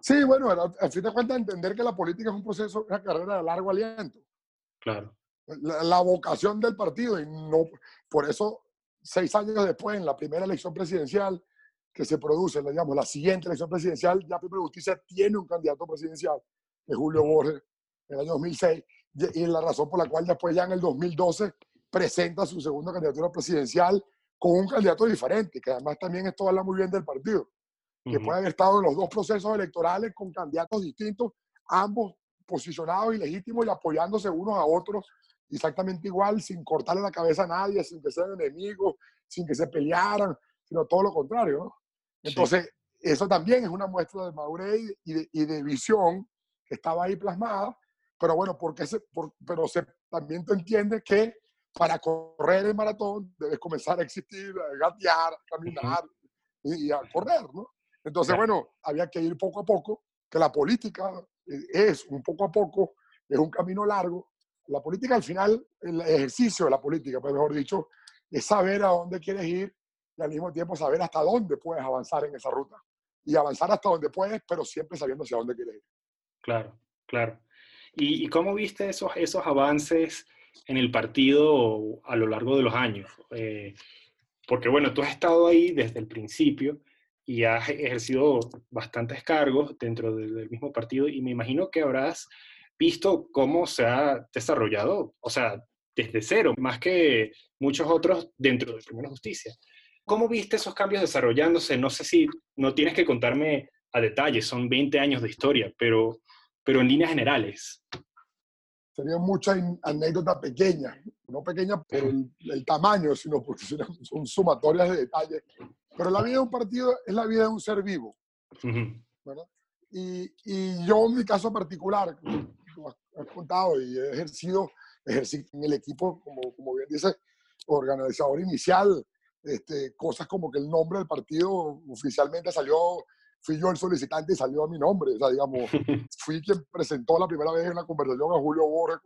Sí, bueno, al fin de cuentas entender que la política es un proceso, una carrera de largo aliento. Claro. La, la, vocación del partido y no, por eso seis años después, en la primera elección presidencial que se produce, digamos, la siguiente elección presidencial, ya Primera Justicia tiene un candidato presidencial de Julio Borges en el año 2006, y la razón por la cual después ya en el 2012 presenta su segunda candidatura presidencial con un candidato diferente, que además también esto habla muy bien del partido, que puede haber estado en los dos procesos electorales con candidatos distintos, ambos posicionados y legítimos y apoyándose unos a otros exactamente igual, sin cortarle la cabeza a nadie, sin que sean enemigos, sin que se pelearan, sino todo lo contrario. ¿no? Entonces, eso también es una muestra de madurez y de, y de, visión que estaba ahí plasmada, pero bueno, porque se, pero se, también te entiendes que para correr el maratón debes comenzar a existir, a gatear, a caminar y, a correr, ¿no? Entonces, bueno, había que ir poco a poco, que la política es un poco a poco, es un camino largo. La política al final, el ejercicio de la política, pues mejor dicho, es saber a dónde quieres ir y al mismo tiempo saber hasta dónde puedes avanzar en esa ruta. Y avanzar hasta donde puedes, pero siempre sabiendo hacia dónde quieres ir. Claro, claro. ¿Y, cómo viste esos, esos avances en el partido a lo largo de los años? Eh, porque bueno, tú has estado ahí desde el principio y has ejercido bastantes cargos dentro del, mismo partido y me imagino que habrás visto cómo se ha desarrollado, o sea, desde cero, más que muchos otros dentro de Primera Justicia. ¿Cómo viste esos cambios desarrollándose? No sé si no tienes que contarme a detalle, son 20 años de historia, pero, pero en líneas generales. Sería mucha anécdota pequeña, no pequeña por el, tamaño, sino porque son sumatorias de detalles. Pero la vida de un partido es la vida de un ser vivo. Y, y, yo, en mi caso particular, has contado y he ejercido, ejercido en el equipo, como, como bien dice, organizador inicial, este, cosas como que el nombre del partido oficialmente salió, fui yo el solicitante y salió a mi nombre. O sea, digamos, fui quien presentó la primera vez en la conversación a Julio Borges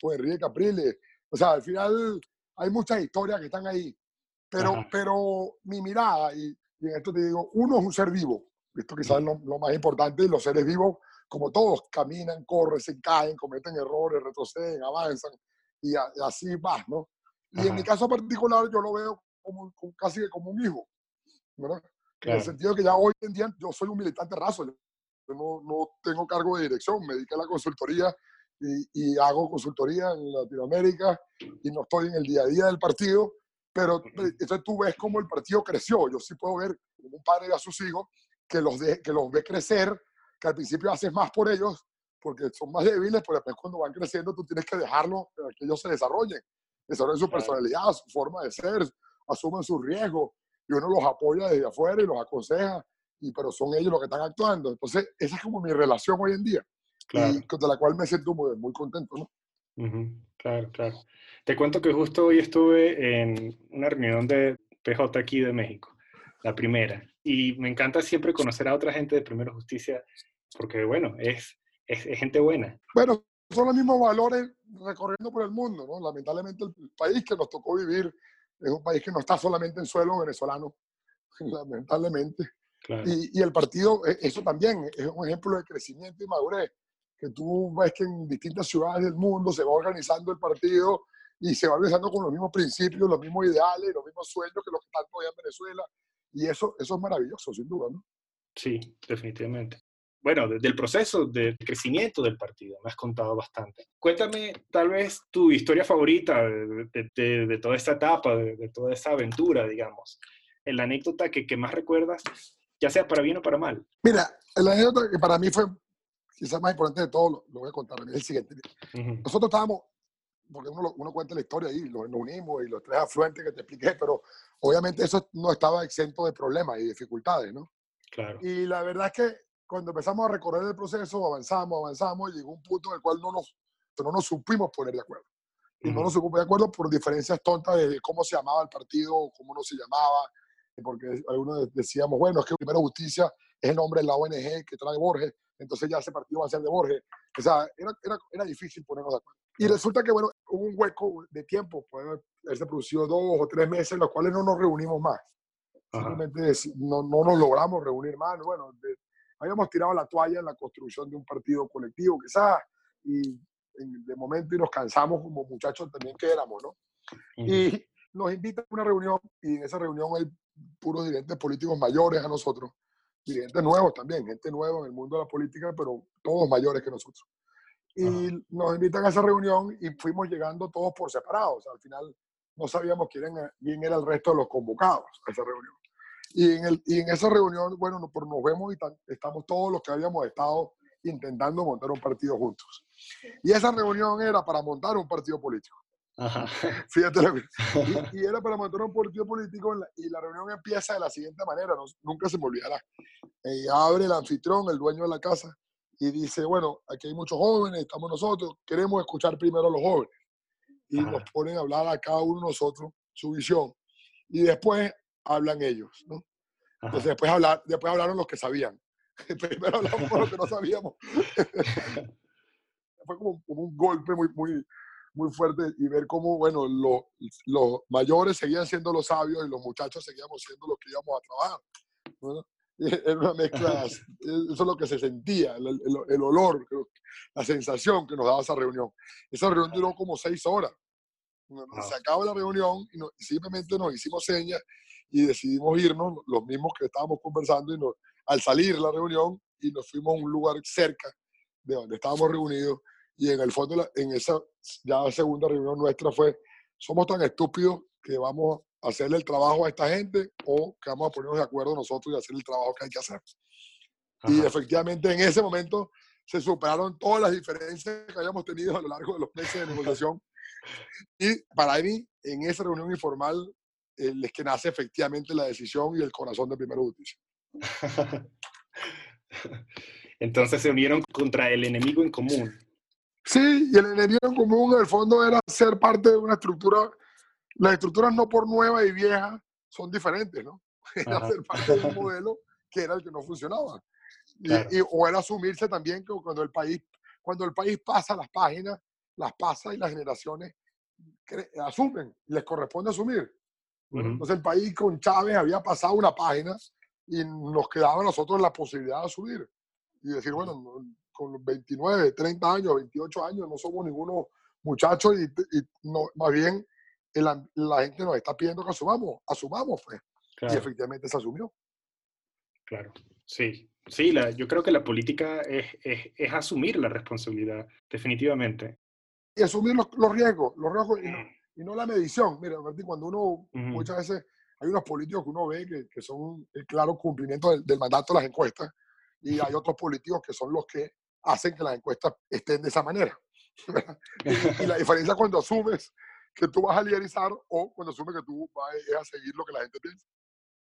con, Enrique Capriles. O sea, al final hay muchas historias que están ahí. Pero, pero mi mirada, y, y, en esto te digo, uno es un ser vivo. Esto quizás es lo, lo, más importante. Y los seres vivos, como todos, caminan, corren, se caen, cometen errores, retroceden, avanzan. Y, así va, ¿no? Y en mi caso particular, yo lo veo como, casi como un hijo, ¿verdad? En el sentido que ya hoy en día yo soy un militante raso, yo no, no tengo cargo de dirección, me dedico a la consultoría y, y, hago consultoría en Latinoamérica y no estoy en el día a día del partido, pero entonces tú ves cómo el partido creció, yo sí puedo ver como un padre a sus hijos que los, de, que los ve crecer, que al principio haces más por ellos porque son más débiles, pero después cuando van creciendo tú tienes que dejarlos para que ellos se desarrollen, desarrollen su personalidad, su forma de ser, asumen su riesgo y uno los apoya desde afuera y los aconseja, y, pero son ellos los que están actuando. Entonces, esa es como mi relación hoy en día, claro. y de la cual me siento muy, muy contento. ¿no? Claro, claro. Te cuento que justo hoy estuve en una reunión de PJ aquí de México, la primera, y me encanta siempre conocer a otra gente de Primera Justicia, porque bueno, es, es, es gente buena. Bueno, son los mismos valores recorriendo por el mundo, ¿no? Lamentablemente el país que nos tocó vivir es un país que no está solamente en suelo venezolano, lamentablemente. Y, y, el partido, e, eso también es un ejemplo de crecimiento y madurez, que tú ves que en distintas ciudades del mundo se va organizando el partido y se va organizando con los mismos principios, los mismos ideales, los mismos sueños que los que están todavía en Venezuela. Y eso, eso es maravilloso, sin duda, ¿no? Sí, definitivamente bueno, del proceso de crecimiento del partido. Me has contado bastante. Cuéntame tal vez tu historia favorita de, toda esta etapa, de, toda esta aventura, digamos. La anécdota que, que, más recuerdas, ya sea para bien o para mal. Mira, la anécdota que para mí fue quizás más importante de todo, lo, voy a contar, es el siguiente. Nosotros estábamos, porque uno, uno, cuenta la historia ahí, nos unimos y los tres afluentes que te expliqué, pero obviamente eso no estaba exento de problemas y dificultades, ¿no? Claro. Y la verdad es que cuando empezamos a recorrer el proceso, avanzamos, avanzamos, y llegó un punto en el cual no nos, no nos supimos poner de acuerdo. Y no nos supimos de acuerdo por diferencias tontas de cómo se llamaba el partido, cómo no se llamaba, porque algunos decíamos, bueno, es que Primero Justicia es el nombre de la ONG que trae Borges, entonces ya ese partido va a ser de Borges. O sea, era, era, era difícil ponernos de acuerdo. Y resulta que, bueno, hubo un hueco de tiempo, puede haberse producido dos o tres meses en los cuales no nos reunimos más. Simplemente no, no, nos logramos reunir más. Bueno, de, habíamos tirado la toalla en la construcción de un partido colectivo, quizás, y de momento y nos cansamos como muchachos también que éramos, ¿no? Y nos invitan a una reunión y en esa reunión hay puros dirigentes políticos mayores a nosotros, dirigentes nuevos también, gente nueva en el mundo de la política, pero todos mayores que nosotros. Y nos invitan a esa reunión y fuimos llegando todos por separados. al final no sabíamos quién era, quién era el resto de los convocados a esa reunión. Y en, el, y en esa reunión, bueno, nos, nos vemos y estamos todos los que habíamos estado intentando montar un partido juntos. Y esa reunión era para montar un partido político. Fíjate lo que, y, era para montar un partido político y la reunión empieza de la siguiente manera, nunca se me olvidará. Eh, abre el anfitrión, el dueño de la casa, y dice, bueno, aquí hay muchos jóvenes, estamos nosotros, queremos escuchar primero a los jóvenes. Y nos ponen a hablar a cada uno de nosotros su visión. Y después hablan ellos, ¿no? Entonces después, hablar, después hablaron los que sabían. Primero hablamos los que no sabíamos. Fue como, como, un golpe muy, muy, muy fuerte y ver cómo, bueno, los, los mayores seguían siendo los sabios y los muchachos seguíamos siendo los que íbamos a trabajar. ¿no? Era una mezcla, eso es lo que se sentía, el, el, olor, la sensación que nos daba esa reunión. Esa reunión duró como seis horas. Se acaba la reunión y, simplemente nos hicimos señas y decidimos irnos, los mismos que estábamos conversando, y al salir la reunión y nos fuimos a un lugar cerca de donde estábamos reunidos y en el fondo, en esa ya segunda reunión nuestra fue, somos tan estúpidos que vamos a hacerle el trabajo a esta gente o que vamos a ponernos de acuerdo nosotros y hacer el trabajo que hay que hacer. Y efectivamente en ese momento se superaron todas las diferencias que habíamos tenido a lo largo de los meses de negociación. Y para mí, en esa reunión informal, es que nace efectivamente la decisión y el corazón de Primero Justicia. Entonces se unieron contra el enemigo en común. Sí, y el enemigo en común en el fondo era ser parte de una estructura. Las estructuras no por nuevas y viejas son diferentes, ¿no? Era ser parte de un modelo que era el que no funcionaba. Y, o era asumirse también que cuando el país, cuando el país pasa las páginas, las pasa y las generaciones asumen, les corresponde asumir. Entonces el país con Chávez había pasado una página y nos quedaba a nosotros la posibilidad de subir y decir, bueno, con 29, 30 años, 28 años, no somos ninguno muchachos y, no, más bien la gente nos está pidiendo que asumamos, asumamos, pues. Y efectivamente se asumió. Claro, sí. Sí, la, yo creo que la política es, es, es, asumir la responsabilidad, definitivamente. Y asumir los, los riesgos, los riesgos y no, la medición. Mira, cuando uno, muchas veces, hay unos políticos que uno ve que, que son el claro cumplimiento del, del mandato de las encuestas, y hay otros políticos que son los que hacen que las encuestas estén de esa manera. y, la diferencia cuando asumes que tú vas a liderizar o cuando asumes que tú vas a seguir lo que la gente piensa.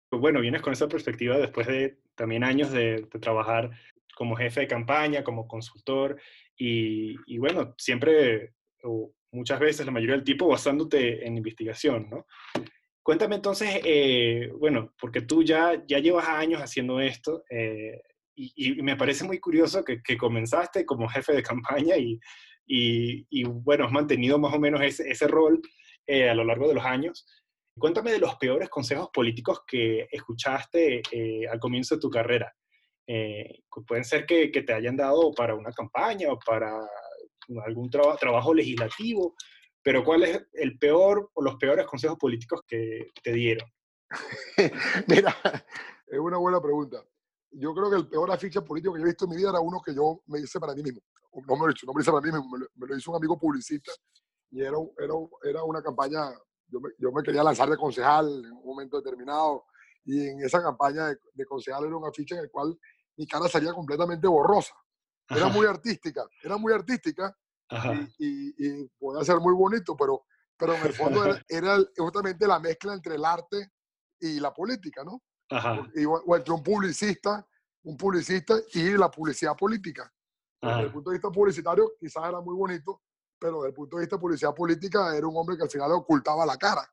Pues bueno, vienes con esa perspectiva después de también años de, trabajar como jefe de campaña, como consultor y, y, bueno, siempre o muchas veces, la mayoría del tiempo, basándote en investigación, ¿no? Cuéntame entonces, eh, bueno, porque tú ya, ya llevas años haciendo esto, eh, y, me parece muy curioso que, comenzaste como jefe de campaña y, y, bueno, has mantenido más o menos ese, ese rol eh, a lo largo de los años. Cuéntame de los peores consejos políticos que escuchaste eh, al comienzo de tu carrera. Eh, pueden ser que, que, te hayan dado para una campaña o para algún trabajo legislativo, pero ¿cuál es el peor o los peores consejos políticos que te dieron? Mira, es una buena pregunta yo creo que el peor afiche político que yo he visto en mi vida era uno que yo me hice para mí mismo. No me lo hice, no me hice para mí mismo, me lo, hizo un amigo publicista y era, era, era una campaña, yo me, yo me, quería lanzar de concejal en un momento determinado y en esa campaña de, de concejal era un afiche en el cual mi cara salía completamente borrosa. Era muy artística, era muy artística y, y, podía ser muy bonito, pero, pero en el fondo era, era justamente la mezcla entre el arte y la política, ¿no? O entre un publicista, un publicista y la publicidad política. Desde el punto de vista publicitario quizás era muy bonito, pero desde el punto de vista de publicidad política era un hombre que al final ocultaba la cara.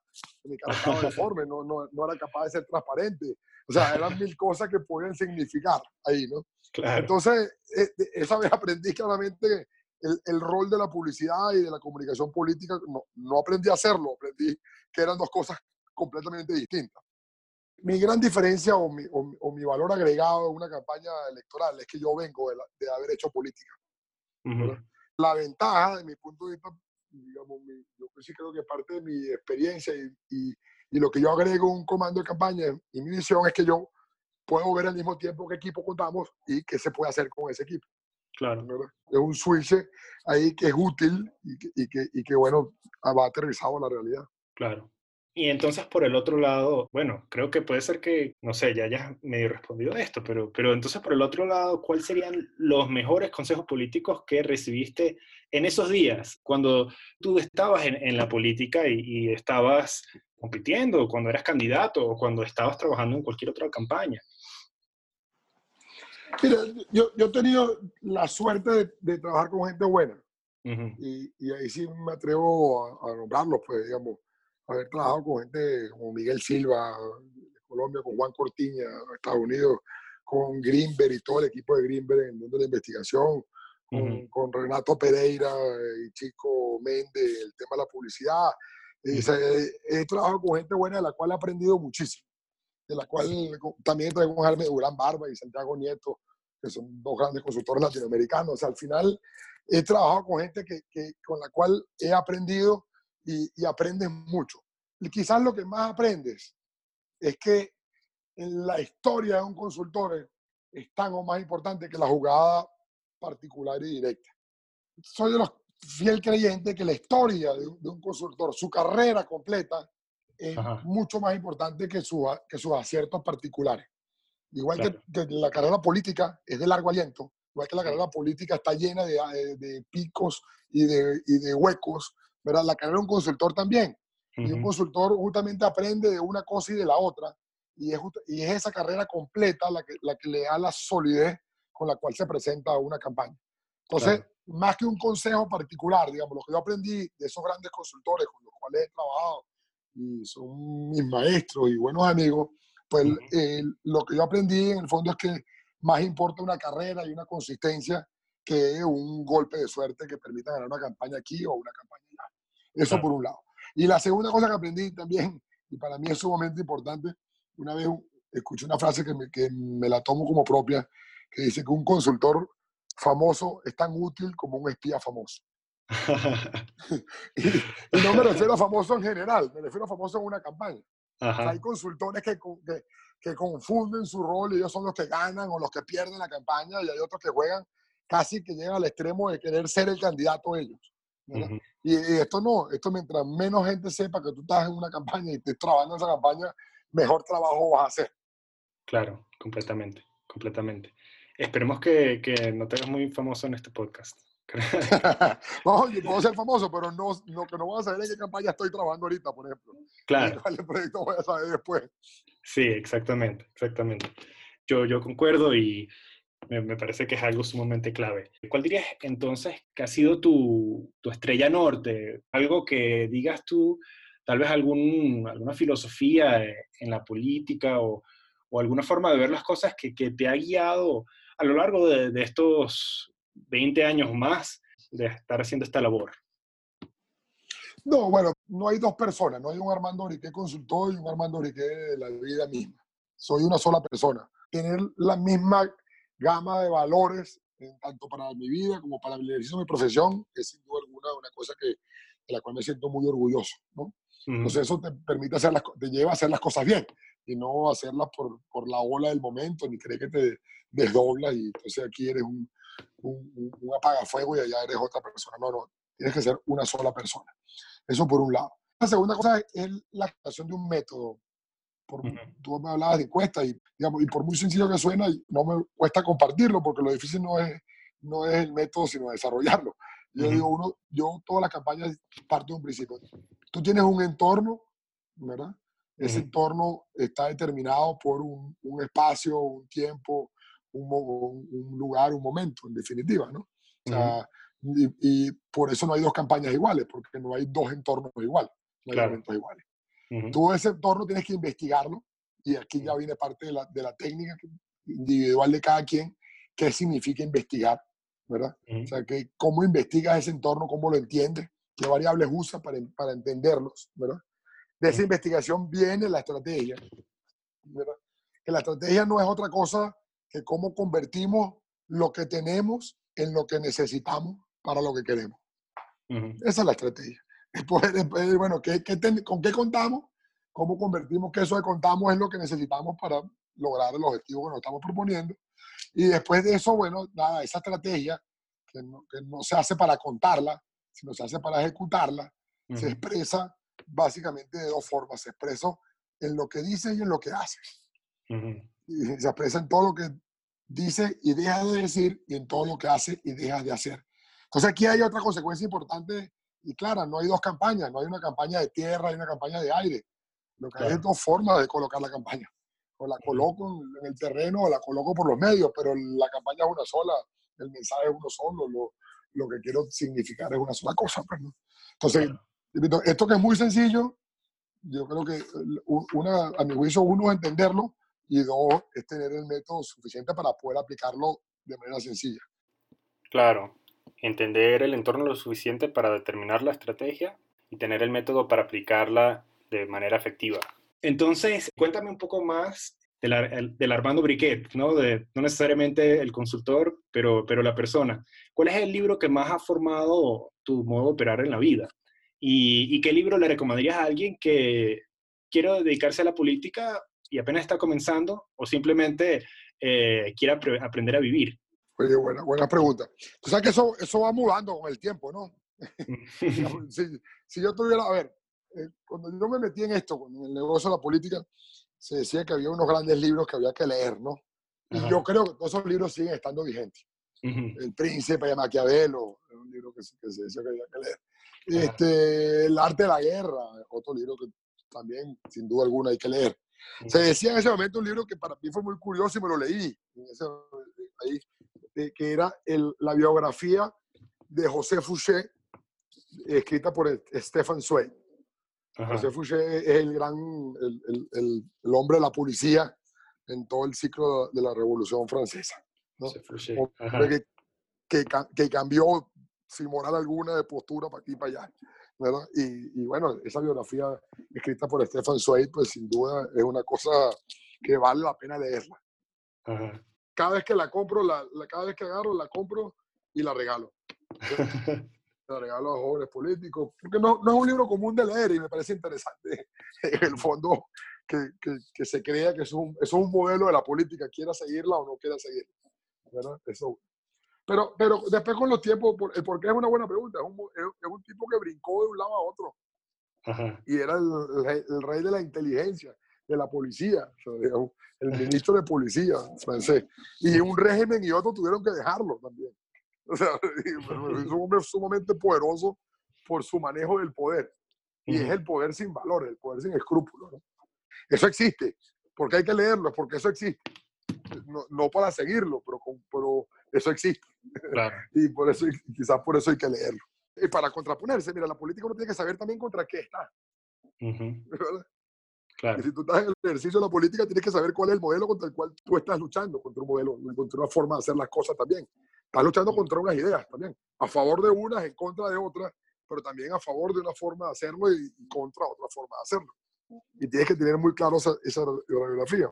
Mi cara estaba deforme, no, no, no, era capaz de ser transparente. O sea, eran mil cosas que podían significar ahí, ¿no? Entonces, e, esa vez aprendí claramente el, el, rol de la publicidad y de la comunicación política. No, no aprendí a hacerlo, aprendí que eran dos cosas completamente distintas mi gran diferencia o mi, o, mi, valor agregado en una campaña electoral es que yo vengo de, haber hecho política. La ventaja, de mi punto de vista, digamos, yo sí creo que parte de mi experiencia y, y, lo que yo agrego a un comando de campaña y mi visión es que yo puedo ver al mismo tiempo qué equipo contamos y qué se puede hacer con ese equipo. Claro. Es un switch ahí que es útil y que, y que, y que bueno, va aterrizado a la realidad. Claro. Y entonces por el otro lado, bueno, creo que puede ser que, no sé, ya hayas medio respondido a esto, pero, pero entonces por el otro lado, ¿cuáles serían los mejores consejos políticos que recibiste en esos días, cuando tú estabas en, la política y, y, estabas compitiendo, cuando eras candidato o cuando estabas trabajando en cualquier otra campaña? Mira, yo, yo he tenido la suerte de, trabajar con gente buena. y, y, ahí sí me atrevo a, a nombrarlos, pues, digamos haber trabajado con gente como Miguel Silva de Colombia, con Juan Cortiña de Estados Unidos, con Greenberg y todo el equipo de Greenberg en el mundo de la investigación, con, Renato Pereira y Chico Méndez, el tema de la publicidad. he, trabajado con gente buena de la cual he aprendido muchísimo, de la cual también traigo con Jaime Durán Barba y Santiago Nieto, que son dos grandes consultores latinoamericanos. O sea, al final he trabajado con gente que, que con la cual he aprendido y, aprendes mucho. Y quizás lo que más aprendes es que en la historia de un consultor es tan o más importante que la jugada particular y directa. Soy de los fiel creyente que la historia de un, consultor, su carrera completa, es mucho más importante que, su, que sus aciertos particulares. Igual que, la carrera política es de largo aliento, igual que la carrera política está llena de, de, de picos y de, y de huecos, ¿verdad? La carrera de un consultor también. Y un consultor justamente aprende de una cosa y de la otra. Y es, y es esa carrera completa la que, la que le da la solidez con la cual se presenta una campaña. Entonces, más que un consejo particular, digamos, lo que yo aprendí de esos grandes consultores con los cuales he trabajado y son mis maestros y buenos amigos, pues lo que yo aprendí en el fondo es que más importa una carrera y una consistencia que un golpe de suerte que permita ganar una campaña aquí o una campaña Eso por un lado. Y la segunda cosa que aprendí también, y para mí es sumamente importante, una vez escuché una frase que me, que me la tomo como propia, que dice que un consultor famoso es tan útil como un espía famoso. y, no me refiero a famoso en general, me refiero a famoso en una campaña. hay consultores que, que, que, confunden su rol y ellos son los que ganan o los que pierden la campaña y hay otros que juegan casi que llegan al extremo de querer ser el candidato ellos. Y, esto no, esto mientras menos gente sepa que tú estás en una campaña y estés trabajando en esa campaña, mejor trabajo vas a hacer. Claro, completamente, completamente. Esperemos que, que no te hagas muy famoso en este podcast. no, yo puedo ser famoso, pero no, lo que no voy a saber en qué campaña estoy trabajando ahorita, por ejemplo. Claro. ¿Cuál proyecto voy a saber después? Sí, exactamente, exactamente. Yo, yo concuerdo y me, parece que es algo sumamente clave. ¿Cuál dirías entonces que ha sido tu, tu estrella norte? Algo que digas tú, tal vez algún, alguna filosofía en la política o, o, alguna forma de ver las cosas que, que te ha guiado a lo largo de, de, estos 20 años más de estar haciendo esta labor. No, bueno, no hay dos personas, no hay un Armando Orique consultor y un Armando Orique de la vida misma. Soy una sola persona. Tener la misma gama de valores, tanto para mi vida como para el ejercicio de mi profesión, es sin duda alguna una cosa que, de la cual me siento muy orgulloso. ¿no? Entonces eso te permite hacer las, te lleva a hacer las cosas bien y no hacerlas por, por la ola del momento, ni creer que te desdoblas y entonces aquí eres un, un, un apagafuego y allá eres otra persona. No, no, tienes que ser una sola persona. Eso por un lado. La segunda cosa es la creación de un método por, tú me hablabas de encuestas y, digamos, y por muy sencillo que suena, no me cuesta compartirlo porque lo difícil no es, no es el método, sino desarrollarlo. Yo digo, uno, yo todas las campañas parto de un principio. Tú tienes un entorno, ¿verdad? Ese entorno está determinado por un, un espacio, un tiempo, un, un, lugar, un momento, en definitiva, ¿no? O sea, y, y, por eso no hay dos campañas iguales, porque no hay dos entornos iguales, no hay claro. momentos iguales. Tú ese entorno tienes que investigarlo y aquí ya viene parte de la, de la técnica individual de cada quien, qué significa investigar, ¿verdad? O sea, que cómo investigas ese entorno, cómo lo entiendes, qué variables usas para, para entenderlos, ¿verdad? De esa investigación viene la estrategia, ¿verdad? Que la estrategia no es otra cosa que cómo convertimos lo que tenemos en lo que necesitamos para lo que queremos. Esa es la estrategia. bueno, ¿qué, ¿con qué contamos? ¿Cómo convertimos que eso que contamos es lo que necesitamos para lograr el objetivo que nos estamos proponiendo? Y después de eso, bueno, nada, esa estrategia, que no, que no se hace para contarla, sino se hace para ejecutarla, se expresa básicamente de dos formas. Se expresa en lo que dice y en lo que hace. y se expresa en todo lo que dice y deja de decir y en todo lo que hace y deja de hacer. Entonces aquí hay otra consecuencia importante y clara, no hay dos campañas, no hay una campaña de tierra y una campaña de aire. Lo que hay es dos formas de colocar la campaña. O la coloco en el terreno o la coloco por los medios, pero la campaña es una sola, el mensaje es uno solo, lo, lo que quiero significar es una sola cosa. Pues, Entonces, esto que es muy sencillo, yo creo que una, a mi juicio, uno es entenderlo y dos es tener el método suficiente para poder aplicarlo de manera sencilla. Claro, entender el entorno lo suficiente para determinar la estrategia y tener el método para aplicarla de manera efectiva. Entonces, cuéntame un poco más del, del Armando Briquet, ¿no? De, no necesariamente el consultor, pero, pero la persona. ¿Cuál es el libro que más ha formado tu modo de operar en la vida? ¿Y, qué libro le recomendarías a alguien que quiere dedicarse a la política y apenas está comenzando o simplemente eh, quiere aprender a vivir? Oye, buena, buena pregunta. Tú sabes que eso, eso va mudando con el tiempo, ¿no? si, si, yo tuviera, a ver, eh, cuando yo me metí en esto, en el negocio de la política, se decía que había unos grandes libros que había que leer, ¿no? Y yo creo que todos esos libros siguen estando vigentes. El Príncipe de Maquiavelo, un libro que, que, se decía que había que leer. Este, el Arte de la Guerra, otro libro que también, sin duda alguna, hay que leer. Se decía en ese momento un libro que para mí fue muy curioso y me lo leí, ahí, que era el, la biografía de José Fouché, escrita por Stefan Zweig. José Fouché es el gran, el, el, el, hombre de la policía en todo el ciclo de la Revolución Francesa. ¿no? Que, que, que, cambió sin moral alguna de postura para aquí y para allá. ¿verdad? Y, y, bueno, esa biografía escrita por Stefan Zweig, pues sin duda es una cosa que vale la pena leerla. Cada vez que la compro, la, cada vez que agarro, la compro y la regalo. la regalo a jóvenes políticos, porque no, no, es un libro común de leer y me parece interesante en el fondo que, que, que se crea que es un, es un modelo de la política, quiera seguirla o no quiera seguirla. ¿verdad? Eso, pero, pero después con los tiempos, el por qué es una buena pregunta. Es un, es un tipo que brincó de un lado a otro. Ajá. Y era el, el, rey de la inteligencia, de la policía, el ministro de policía francés. Y un régimen y otro tuvieron que dejarlo también. O sea, es un hombre sumamente poderoso por su manejo del poder. Y es el poder sin valor, el poder sin escrúpulos. ¿no? Eso existe, porque hay que leerlo, porque eso existe. No, no para seguirlo, pero, pero eso existe. Claro. y por eso, quizás por eso hay que leerlo. Y para contraponerse, mira, la política uno tiene que saber también contra qué está. Claro. Y si tú estás en el ejercicio de la política, tienes que saber cuál es el modelo contra el cual tú estás luchando, contra un modelo, contra una forma de hacer las cosas también. Estás luchando contra unas ideas también, a favor de unas, en contra de otras, pero también a favor de una forma de hacerlo y, contra otra forma de hacerlo. Y tienes que tener muy claro esa, esa radiografía.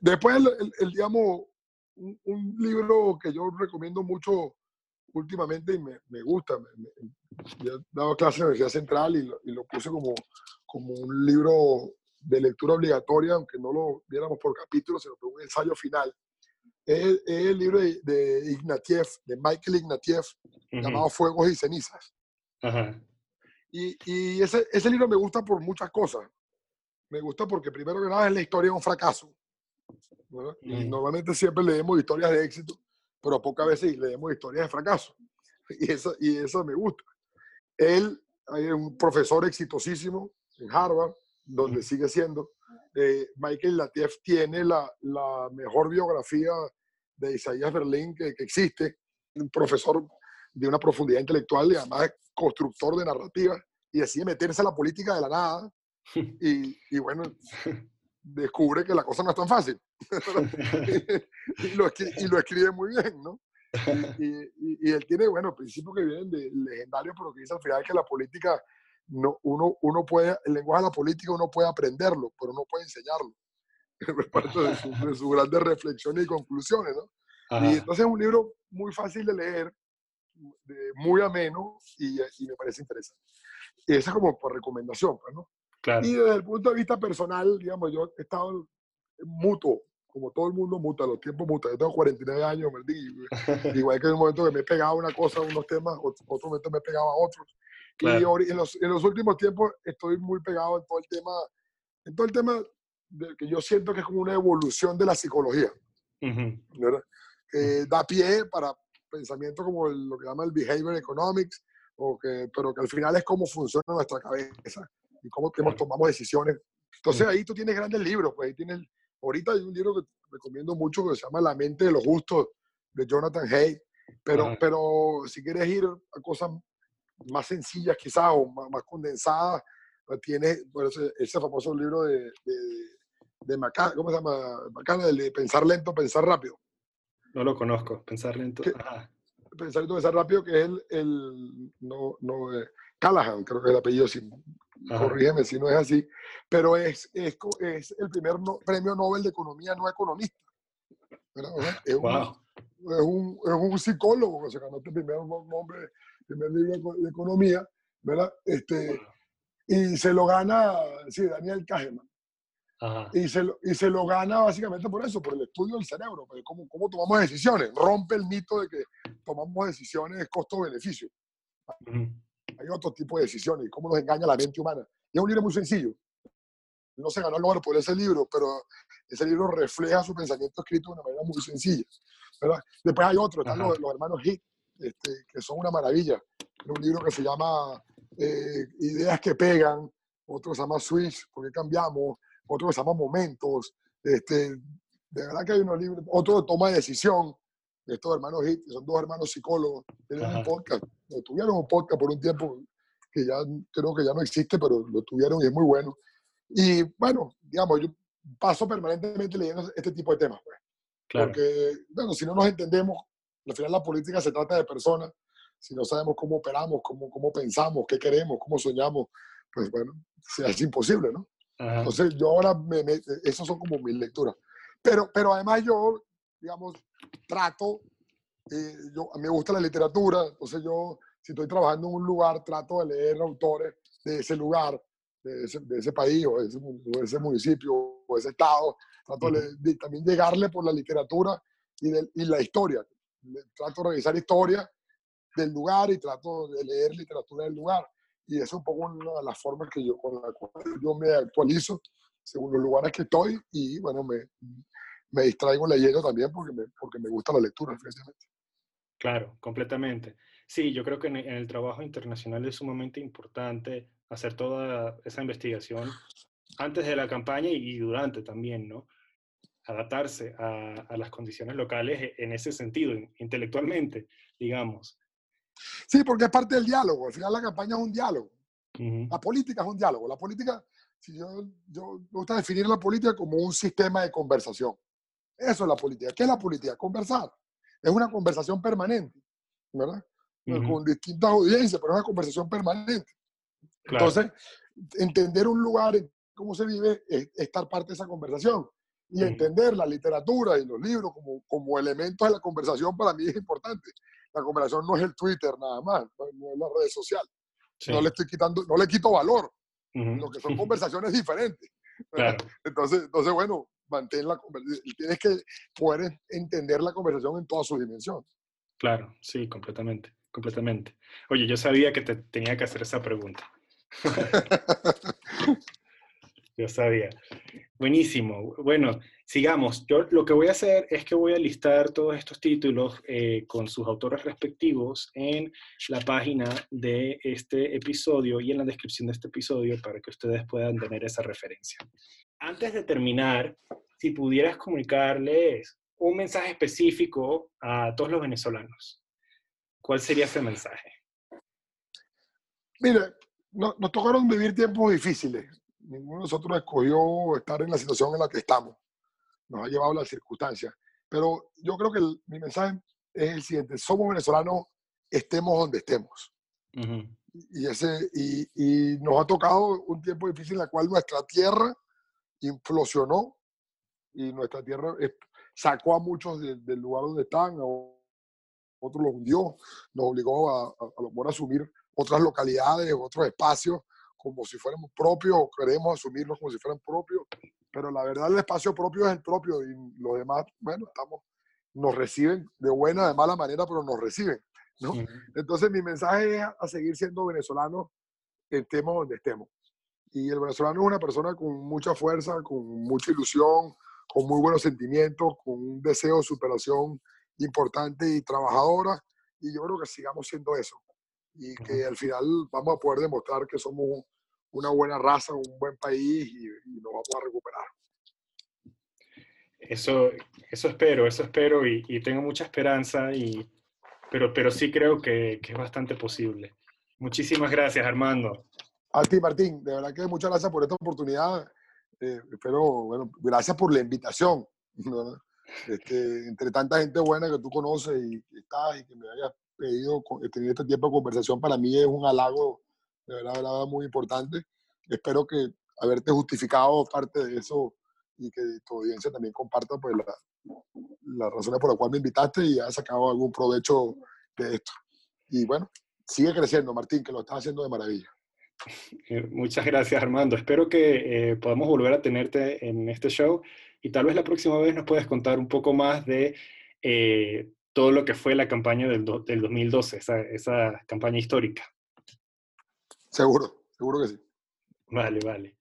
después, el, el, digamos, un, libro que yo recomiendo mucho últimamente y me, me gusta. Me, me, he dado clase en la Universidad Central y lo, y lo, puse como, como un libro de lectura obligatoria, aunque no lo viéramos por capítulos, sino como un ensayo final. Es, es el libro de, de, Ignatieff, de Michael Ignatieff, llamado Fuegos y Cenizas. Y, y ese, ese libro me gusta por muchas cosas. Me gusta porque primero que nada es la historia de un fracaso y normalmente siempre leemos historias de éxito, pero pocas veces leemos historias de fracaso. Y eso, y eso me gusta. Él es un profesor exitosísimo en Harvard, donde sigue siendo. Eh, Michael Latieff tiene la, la, mejor biografía de Isaías Berlín que, que, existe. Un profesor de una profundidad intelectual y además constructor de narrativa. Y decide meterse a la política de la nada. Y, y bueno, descubre que la cosa no es tan fácil. y, lo escribe, y, lo escribe, muy bien, ¿no? Y, y, él tiene, bueno, principios que vienen de legendarios, pero que dice al final que la política, no, uno, uno puede, el lenguaje de la política uno puede aprenderlo, pero no puede enseñarlo. Es parte de, su, de sus grandes reflexiones y conclusiones, ¿no? Y entonces es un libro muy fácil de leer, de, muy ameno y, y, me parece interesante. Y esa es como por recomendación, pues, ¿no? Y desde el punto de vista personal, digamos, yo he estado mutuo, como todo el mundo muta, los tiempos mutan. Yo tengo 49 años, igual que en un momento que me he pegado una cosa, unos temas, otro momento me he pegado a otros. Y en los, en los, últimos tiempos estoy muy pegado en todo el tema, en todo el tema de, que yo siento que es como una evolución de la psicología. Que da pie para pensamiento como lo que llama el behavior economics, o que, pero que al final es cómo funciona nuestra cabeza y cómo tomamos decisiones. Entonces ahí tú tienes grandes libros, pues ahí tienes, ahorita hay un libro que recomiendo mucho que se llama La mente de los justos de Jonathan Hay, pero, pero si quieres ir a cosas más sencillas quizás o más, condensadas, pues tienes ese, famoso libro de, de, de ¿cómo se llama? Macana, el de Pensar lento, pensar rápido. No lo conozco, Pensar lento. Pensar lento, pensar rápido, que es el, el no, no, eh, Callahan, creo que es el apellido, si, corrígeme si no es así, pero es, es, es el primer premio Nobel de Economía no economista. Es, un, es, un, psicólogo que se ganó este primer nombre, primer libro de economía, ¿verdad? Este, y se lo gana, sí, Daniel Kahneman. Y, se lo, y se lo gana básicamente por eso, por el estudio del cerebro, por cómo, cómo tomamos decisiones. Rompe el mito de que tomamos decisiones costo-beneficio. Hay otro tipo de decisiones cómo nos engaña la mente humana. Y es un libro muy sencillo. No se ganó el Nobel por ese libro, pero ese libro refleja su pensamiento escrito de una manera muy sencilla. ¿verdad? Después hay otro, están los, hermanos Heath, este, que son una maravilla. un libro que se llama eh, Ideas que pegan, otro se llama Switch, porque cambiamos, otro que se llama Momentos. Este, de verdad que hay unos libros, otro de toma de decisión, de estos hermanos que son dos hermanos psicólogos, tienen un podcast, tuvieron un podcast por un tiempo que ya creo que ya no existe, pero lo tuvieron y es muy bueno. Y bueno, digamos, yo paso permanentemente leyendo este tipo de temas, pues. Porque, bueno, si no nos entendemos, al final la política se trata de personas, si no sabemos cómo operamos, cómo, cómo pensamos, qué queremos, cómo soñamos, pues bueno, es imposible, ¿no? Entonces yo ahora, me, me, esas son como mis lecturas. Pero, pero además yo, digamos, trato, eh, yo, me gusta la literatura, entonces yo, si estoy trabajando en un lugar, trato de leer autores de ese lugar, de ese, de ese país o de ese, de ese, municipio o de ese estado, trato de, también llegarle por la literatura y, de, y la historia. Trato de revisar historia del lugar y trato de leer literatura del lugar. Y eso es un poco una de las formas que yo, con la cual yo me actualizo según los lugares que estoy y bueno, me, me distraigo leyendo también porque me, porque me gusta la lectura, efectivamente. Claro, completamente. Sí, yo creo que en el trabajo internacional es sumamente importante hacer toda esa investigación antes de la campaña y durante también, ¿no? Adaptarse a, a las condiciones locales en ese sentido, intelectualmente, digamos. Sí, porque es parte del diálogo. Al final la campaña es un diálogo. La política es un diálogo. La política, si yo, yo me gusta definir la política como un sistema de conversación. Eso es la política. ¿Qué es la política? Conversar. Es una conversación permanente, ¿verdad? Con distintas audiencias, pero es una conversación permanente. Entonces, entender un lugar, cómo se vive, es estar parte de esa conversación. Y entender la literatura y los libros como, como elementos de la conversación para mí es importante. La conversación no es el Twitter nada más, no es la red social. No le estoy quitando, no le quito valor. Lo que son conversaciones diferentes. Entonces, entonces, bueno, mantén la tienes que poder entender la conversación en toda su dimensión. Claro, sí, completamente, completamente. Oye, yo sabía que te tenía que hacer esa pregunta. yo sabía. Buenísimo. Bueno, sigamos. Yo lo que voy a hacer es que voy a listar todos estos títulos eh, con sus autores respectivos en la página de este episodio y en la descripción de este episodio para que ustedes puedan tener esa referencia. Antes de terminar, si pudieras comunicarles un mensaje específico a todos los venezolanos, ¿cuál sería ese mensaje? Mire, nos tocaron vivir tiempos difíciles ninguno de nosotros escogió estar en la situación en la que estamos. Nos ha llevado las circunstancias. Pero yo creo que mi mensaje es el siguiente. Somos venezolanos, estemos donde estemos. y, ese, y, y, nos ha tocado un tiempo difícil en el cual nuestra tierra implosionó y nuestra tierra sacó a muchos del lugar donde están, otros los hundió, nos obligó a, a, a, a asumir otras localidades, otros espacios como si fuéramos propios queremos asumirlos como si fueran propios, pero la verdad el espacio propio es el propio y los demás, bueno, estamos, nos reciben de buena, de mala manera, pero nos reciben. ¿no? Entonces mi mensaje es a seguir siendo venezolano, estemos donde estemos. Y el venezolano es una persona con mucha fuerza, con mucha ilusión, con muy buenos sentimientos, con un deseo de superación importante y trabajadora. Y yo creo que sigamos siendo eso. Y que al final vamos a poder demostrar que somos una buena raza, un buen país y, nos vamos a recuperar. Eso, eso espero, eso espero y, tengo mucha esperanza, y, pero, pero sí creo que, que es bastante posible. Muchísimas gracias, Armando. A ti, Martín, de verdad que muchas gracias por esta oportunidad. Eh, espero, bueno, gracias por la invitación. Este, entre tanta gente buena que tú conoces y que estás y que me hayas pedido tener este tiempo de conversación, para mí es un halago, de verdad, de verdad muy importante. Espero que haberte justificado parte de eso y que tu audiencia también comparta pues, las razones por las cuales me invitaste y haya sacado algún provecho de esto. Y bueno, sigue creciendo, Martín, que lo estás haciendo de maravilla. Eh, muchas gracias, Armando. Espero que eh, podamos volver a tenerte en este show y tal vez la próxima vez nos puedas contar un poco más de eh, todo lo que fue la campaña del, del 2012, esa, esa campaña histórica. Seguro, seguro que sí. Vale, vale.